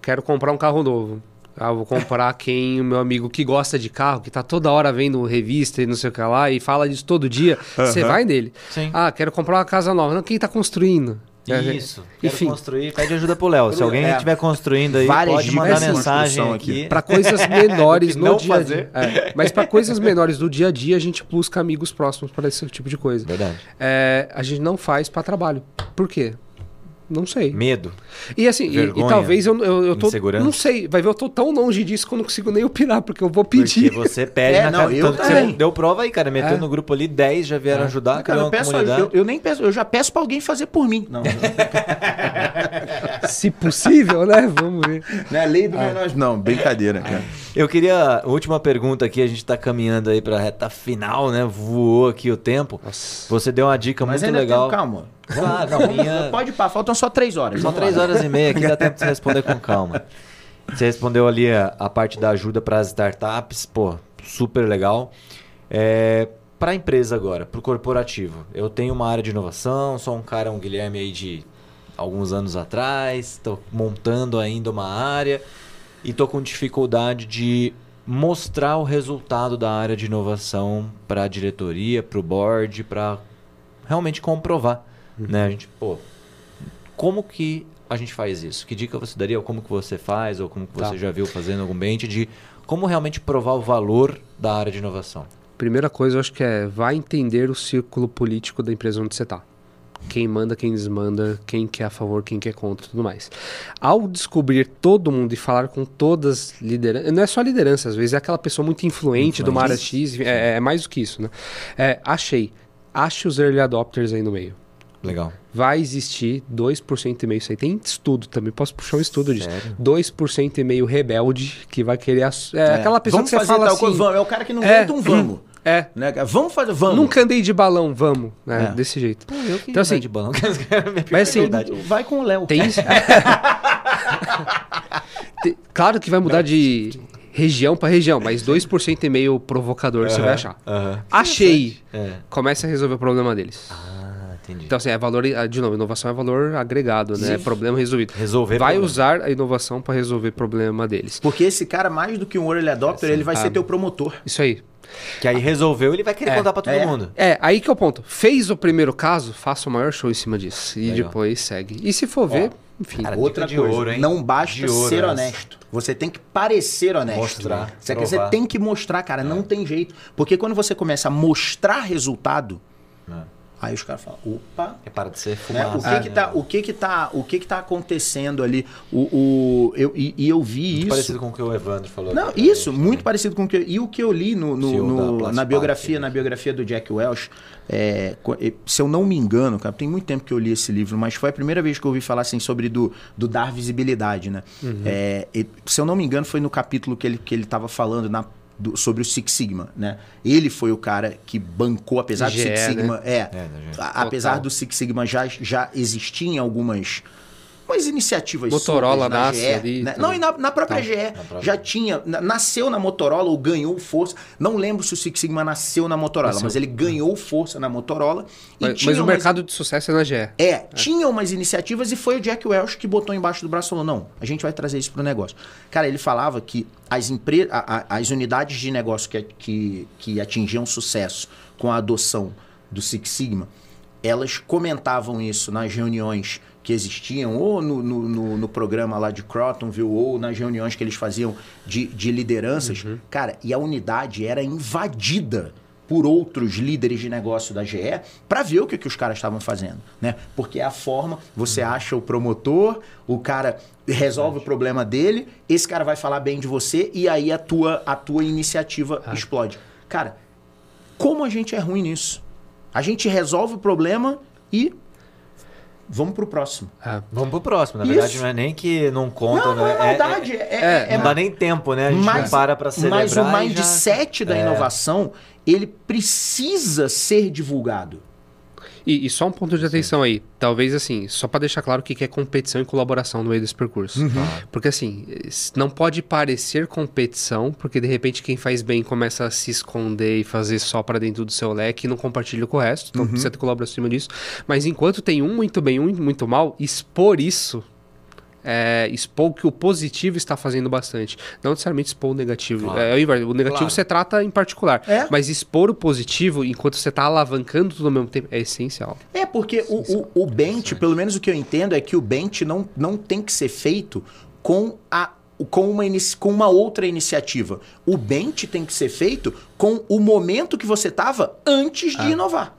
Quero comprar um carro novo. Ah, vou comprar quem o meu amigo que gosta de carro, que tá toda hora vendo revista e não sei o que lá, e fala disso todo dia. Você vai nele. Sim. Ah, quero comprar uma casa nova. Não, quem tá construindo? Isso. Quero Enfim. construir, pede ajuda pro Léo. Se alguém É. estiver construindo aí, Várias pode mandar mensagem construção aqui. aqui. Para coisas menores O que no não dia a dia. É, mas para coisas menores do dia a dia, a gente busca amigos próximos para esse tipo de coisa. Verdade. É, a gente não faz para trabalho. Por quê? Não sei. Medo. E assim, e- e, Vergonha, talvez eu, eu, eu tô. Não sei, vai ver, eu tô tão longe disso que eu não consigo nem opinar, porque eu vou pedir. Porque você pede É, na não, cara. eu Tanto que também. você deu prova aí, cara. Meteu É. no grupo ali, 10 já vieram ajudar, Cara, eu, peço, eu, eu nem peço, eu já peço para alguém fazer por mim. Não, Se possível, né? Vamos ver. não é lei do menor. Não, brincadeira, cara. Eu queria. Última pergunta aqui, a gente tá caminhando aí pra reta final, né? Voou aqui o tempo. Você deu uma dica Mas muito ainda legal. tem calma. Claro, não, minha. Pode ir pá, faltam só três horas. Vamos três horas e meia aqui, dá tempo de você responder com calma. Você respondeu ali a, a parte da ajuda para as startups, pô, super legal. É, para a empresa agora, para o corporativo. Eu tenho uma área de inovação, sou um cara, um Guilherme aí de alguns anos atrás, estou montando ainda uma área e estou com dificuldade de mostrar o resultado da área de inovação para a diretoria, para o board, para realmente comprovar. Né? A gente, pô, como que a gente faz isso? Que dica você daria? Ou como que você faz? Ou como que Tá. você já viu fazendo algum ambiente de como realmente provar o valor da área de inovação? Primeira coisa, eu acho que é vai entender o círculo político da empresa onde você está. Quem manda, quem desmanda, quem quer a favor, quem quer contra, tudo mais. Ao descobrir todo mundo e falar com todas as lideranças, não é só liderança, às vezes é aquela pessoa muito influente, de uma área X, é, é mais do que isso, né? É, achei. Ache os early adopters aí no meio. Legal. Vai existir 2% e meio, isso aí tem estudo também, posso puxar um estudo disso. Sério? 2% e meio rebelde que vai querer... ass- É, aquela pessoa vamos que você fazer fala tal assim... coisa, vamos. É o cara que não É. aguenta um vamos. É. Né? Vamos fazer, vamos. Nunca andei de balão, vamos. Né? É. Desse jeito. Pô, eu que Então, assim, de balão. Mas assim, Vai com o Léo. Tem isso. Claro que vai mudar de região para região, mas 2% e meio provocador você vai achar. Aham. Achei. É. Comece a resolver o problema deles. Ah, entendi. Então, assim, é valor. ah, De novo, inovação é valor agregado, né? É problema resolvido. Resolver Vai problema. usar a inovação para resolver problema deles. Porque esse cara, mais do que um early adopter, ele vai ser teu promotor. Isso aí. Que aí resolveu, ele vai querer É, contar pra todo é. mundo. É, aí que é o ponto. Fez o primeiro caso, faça o maior show em cima disso. E Legal. depois segue. E se for ver, enfim. Cara, Outra de coisa, ouro, hein? não basta De ouro ser essa. honesto. Você tem que parecer honesto. Mostrar, Você, você provar. tem que mostrar, cara. Não tem jeito. Porque quando você começa a mostrar resultado, É. aí os caras falam, opa, É para de ser né? fumaça. O que que tá, o que que tá, o que que tá acontecendo ali? O, o eu, e, e eu vi Muito isso. parecido com o que o Evandro falou. Não, isso, gente muito também. parecido com o que e o que eu li no, no- no- na biografia, na né? biografia do Jack Welch. é, se eu não me engano, cara, tem muito tempo que eu li esse livro, mas foi a primeira vez que eu ouvi falar assim sobre do, do dar visibilidade, né? É, e- se eu não me engano, foi no capítulo que ele que ele estava falando na do- sobre o Six Sigma, né? Ele foi o cara que bancou, apesar do Six né? Sigma, é, É, apesar do Six Sigma já já existiam algumas umas iniciativas Motorola na nasce GE, ali, né? Não, e na, na própria Tá. GE própria. já tinha, na- nasceu na Motorola ou ganhou força. Não lembro se o Six Sigma nasceu na Motorola, Nasceu. mas ele ganhou força na Motorola. E Mas, mas o umas- mercado de sucesso é na GE. É, tinha umas iniciativas e foi o Jack Welch que botou embaixo do braço e falou: não, a gente vai trazer isso pro negócio. Cara, ele falava que as, empre... a- a- as unidades de negócio que, que, que atingiam sucesso com a adoção do Six Sigma, elas comentavam isso nas reuniões que existiam, ou no, no, no- programa lá de Crotonville, ou nas reuniões que eles faziam de, de lideranças. Cara, e a unidade era invadida por outros líderes de negócio da GE para ver o que, que os caras estavam fazendo, né? Porque é a forma, você acha o promotor, o cara resolve o problema dele, esse cara vai falar bem de você e aí a tua, a tua iniciativa explode. Cara, como a gente é ruim nisso? A gente resolve o problema e vamos pro próximo. Ah, Vamos pro próximo. Na Isso. verdade, não é nem que não conta, Não, não é né? maldade, é, é- é não dá nem tempo, né? A gente não para pra celebrar. mas o e já- mindset da É. inovação, ele precisa ser divulgado. E, e só um ponto de atenção aí. Talvez assim, só para deixar claro o que que é competição e colaboração no meio desse percurso. Porque assim, não pode parecer competição, porque de repente quem faz bem começa a se esconder e fazer só para dentro do seu leque e não compartilha com o resto. Então precisa ter colaboração em cima disso. Mas enquanto tem um muito bem, um muito mal, expor isso. É, expor o que o positivo está fazendo bastante. Não necessariamente expor o negativo. Claro. É, o negativo Claro. você trata em particular. É. Mas expor o positivo enquanto você está alavancando tudo ao mesmo tempo é essencial. É, porque o, o, o bench, pelo menos o que eu entendo, é que o bench não, não tem que ser feito com a com uma, com uma outra iniciativa. O bench tem que ser feito com o momento que você estava antes de inovar.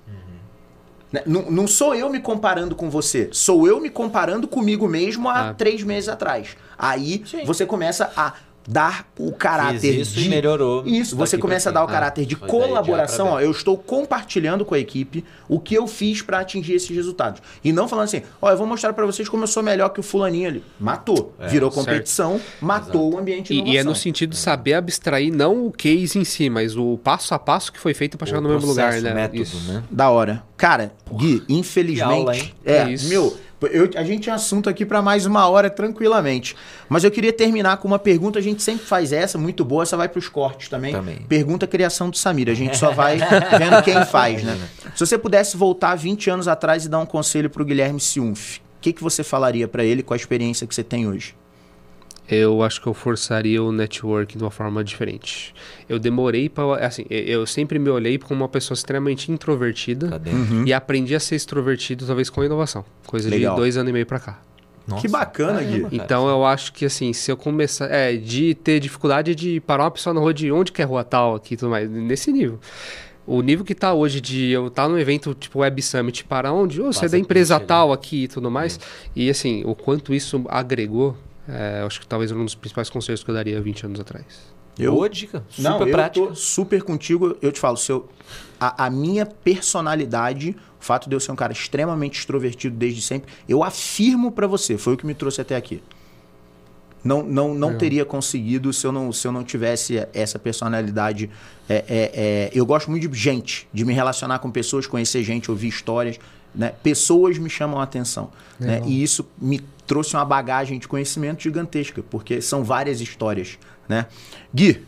Né? Não, não sou eu me comparando com você, sou eu me comparando comigo mesmo há Ah. três meses atrás. Aí Sim. você começa a dar o caráter Fiz isso de e melhorou Isso, você daqui começa a dar o caráter de Ah, de colaboração. Ó, eu estou compartilhando com a equipe o que eu fiz para atingir esses resultados. E não falando assim, ó, eu vou mostrar para vocês como eu sou melhor que o fulaninho ali. Matou. É, Virou certo. competição, matou o ambiente de E, e é no sentido de saber abstrair não o case em si, mas o passo a passo que foi feito para chegar no O mesmo lugar, processo, né? método, Isso. né? Da hora. Cara, Gui, infelizmente. Que aula, hein? É, É isso. meu, eu- a gente tinha assunto aqui para mais uma hora tranquilamente. Mas eu queria terminar com uma pergunta. A gente sempre faz essa, muito boa. Essa vai pros cortes também. Também. Pergunta criação do Samir. A gente só vai vendo quem faz, né? Se você pudesse voltar 20 anos atrás e dar um conselho pro Guilherme Ciunf, o que, que você falaria para ele com a experiência que você tem hoje? Eu acho que eu forçaria o network de uma forma diferente. Eu demorei para. Assim, eu- sempre me olhei como uma pessoa extremamente introvertida Tá. Uhum. e aprendi a ser extrovertido, talvez com inovação. Coisa Legal. de dois anos e meio para cá. Nossa. Que bacana, Gui. Então eu acho que assim, se eu começar. É, de ter dificuldade de parar uma pessoa na rua de onde que é rua tal aqui e tudo mais, nesse nível. O nível que tá hoje de eu estar no evento tipo Web Summit, para onde? Ô, você é da empresa ali. tal aqui e tudo mais. E assim, o quanto isso agregou, é, eu acho que talvez um dos principais conselhos que eu daria 20 anos atrás. Boa dica. Super Não, eu prática. tô super contigo. Eu te falo, se eu- a, a minha personalidade, o fato de eu ser um cara extremamente extrovertido desde sempre, eu afirmo pra você, foi o que me trouxe até aqui. não, não, não Legal. teria conseguido se eu não, se eu não tivesse essa personalidade. É, é, é, eu gosto muito de gente, de me relacionar com pessoas, conhecer gente, ouvir histórias. Né? Pessoas me chamam a atenção. Né? E isso me trouxe uma bagagem de conhecimento gigantesca, porque são várias histórias. Né? Gui,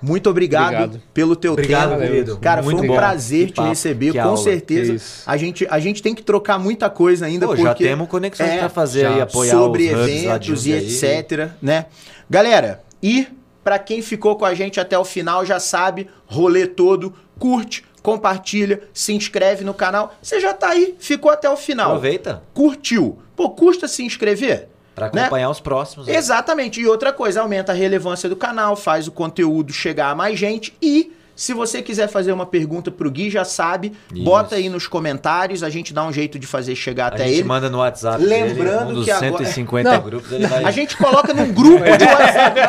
muito obrigado, Obrigado. pelo teu Obrigado, tempo. querido. Cara, Muito foi um bom. prazer Que te papo, receber, que com aula. certeza. A gente, a gente tem que trocar muita coisa ainda, Pô, porque já temos conexões é, pra fazer aí, apoiar sobre eventos de e etc, né? Galera, e pra quem ficou com a gente até o final já sabe, rolê todo, curte, compartilha, se inscreve no canal. Você já tá aí, ficou até o final. Aproveita Curtiu? Pô, custa se inscrever? pra Né? acompanhar os próximos. Exatamente. E outra coisa, aumenta a relevância do canal, faz o conteúdo chegar a mais gente e se você quiser fazer uma pergunta pro Gui, já sabe, Isso. bota aí nos comentários, a gente dá um jeito de fazer chegar A até gente ele. manda no WhatsApp Lembrando dele, um que agora- 150 Não. grupos, ele vai... A gente coloca num grupo de WhatsApp.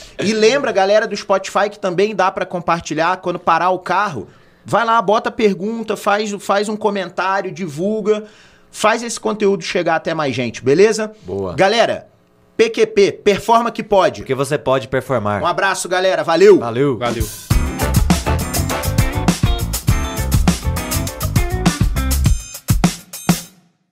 e lembra, galera do Spotify, que também dá pra compartilhar quando parar o carro. Vai lá, bota pergunta, faz, faz um comentário, divulga, faz esse conteúdo chegar até mais gente, beleza? Boa. Galera, PQP, performa que pode. Porque você pode performar. Um abraço, galera. Valeu! Valeu. Valeu.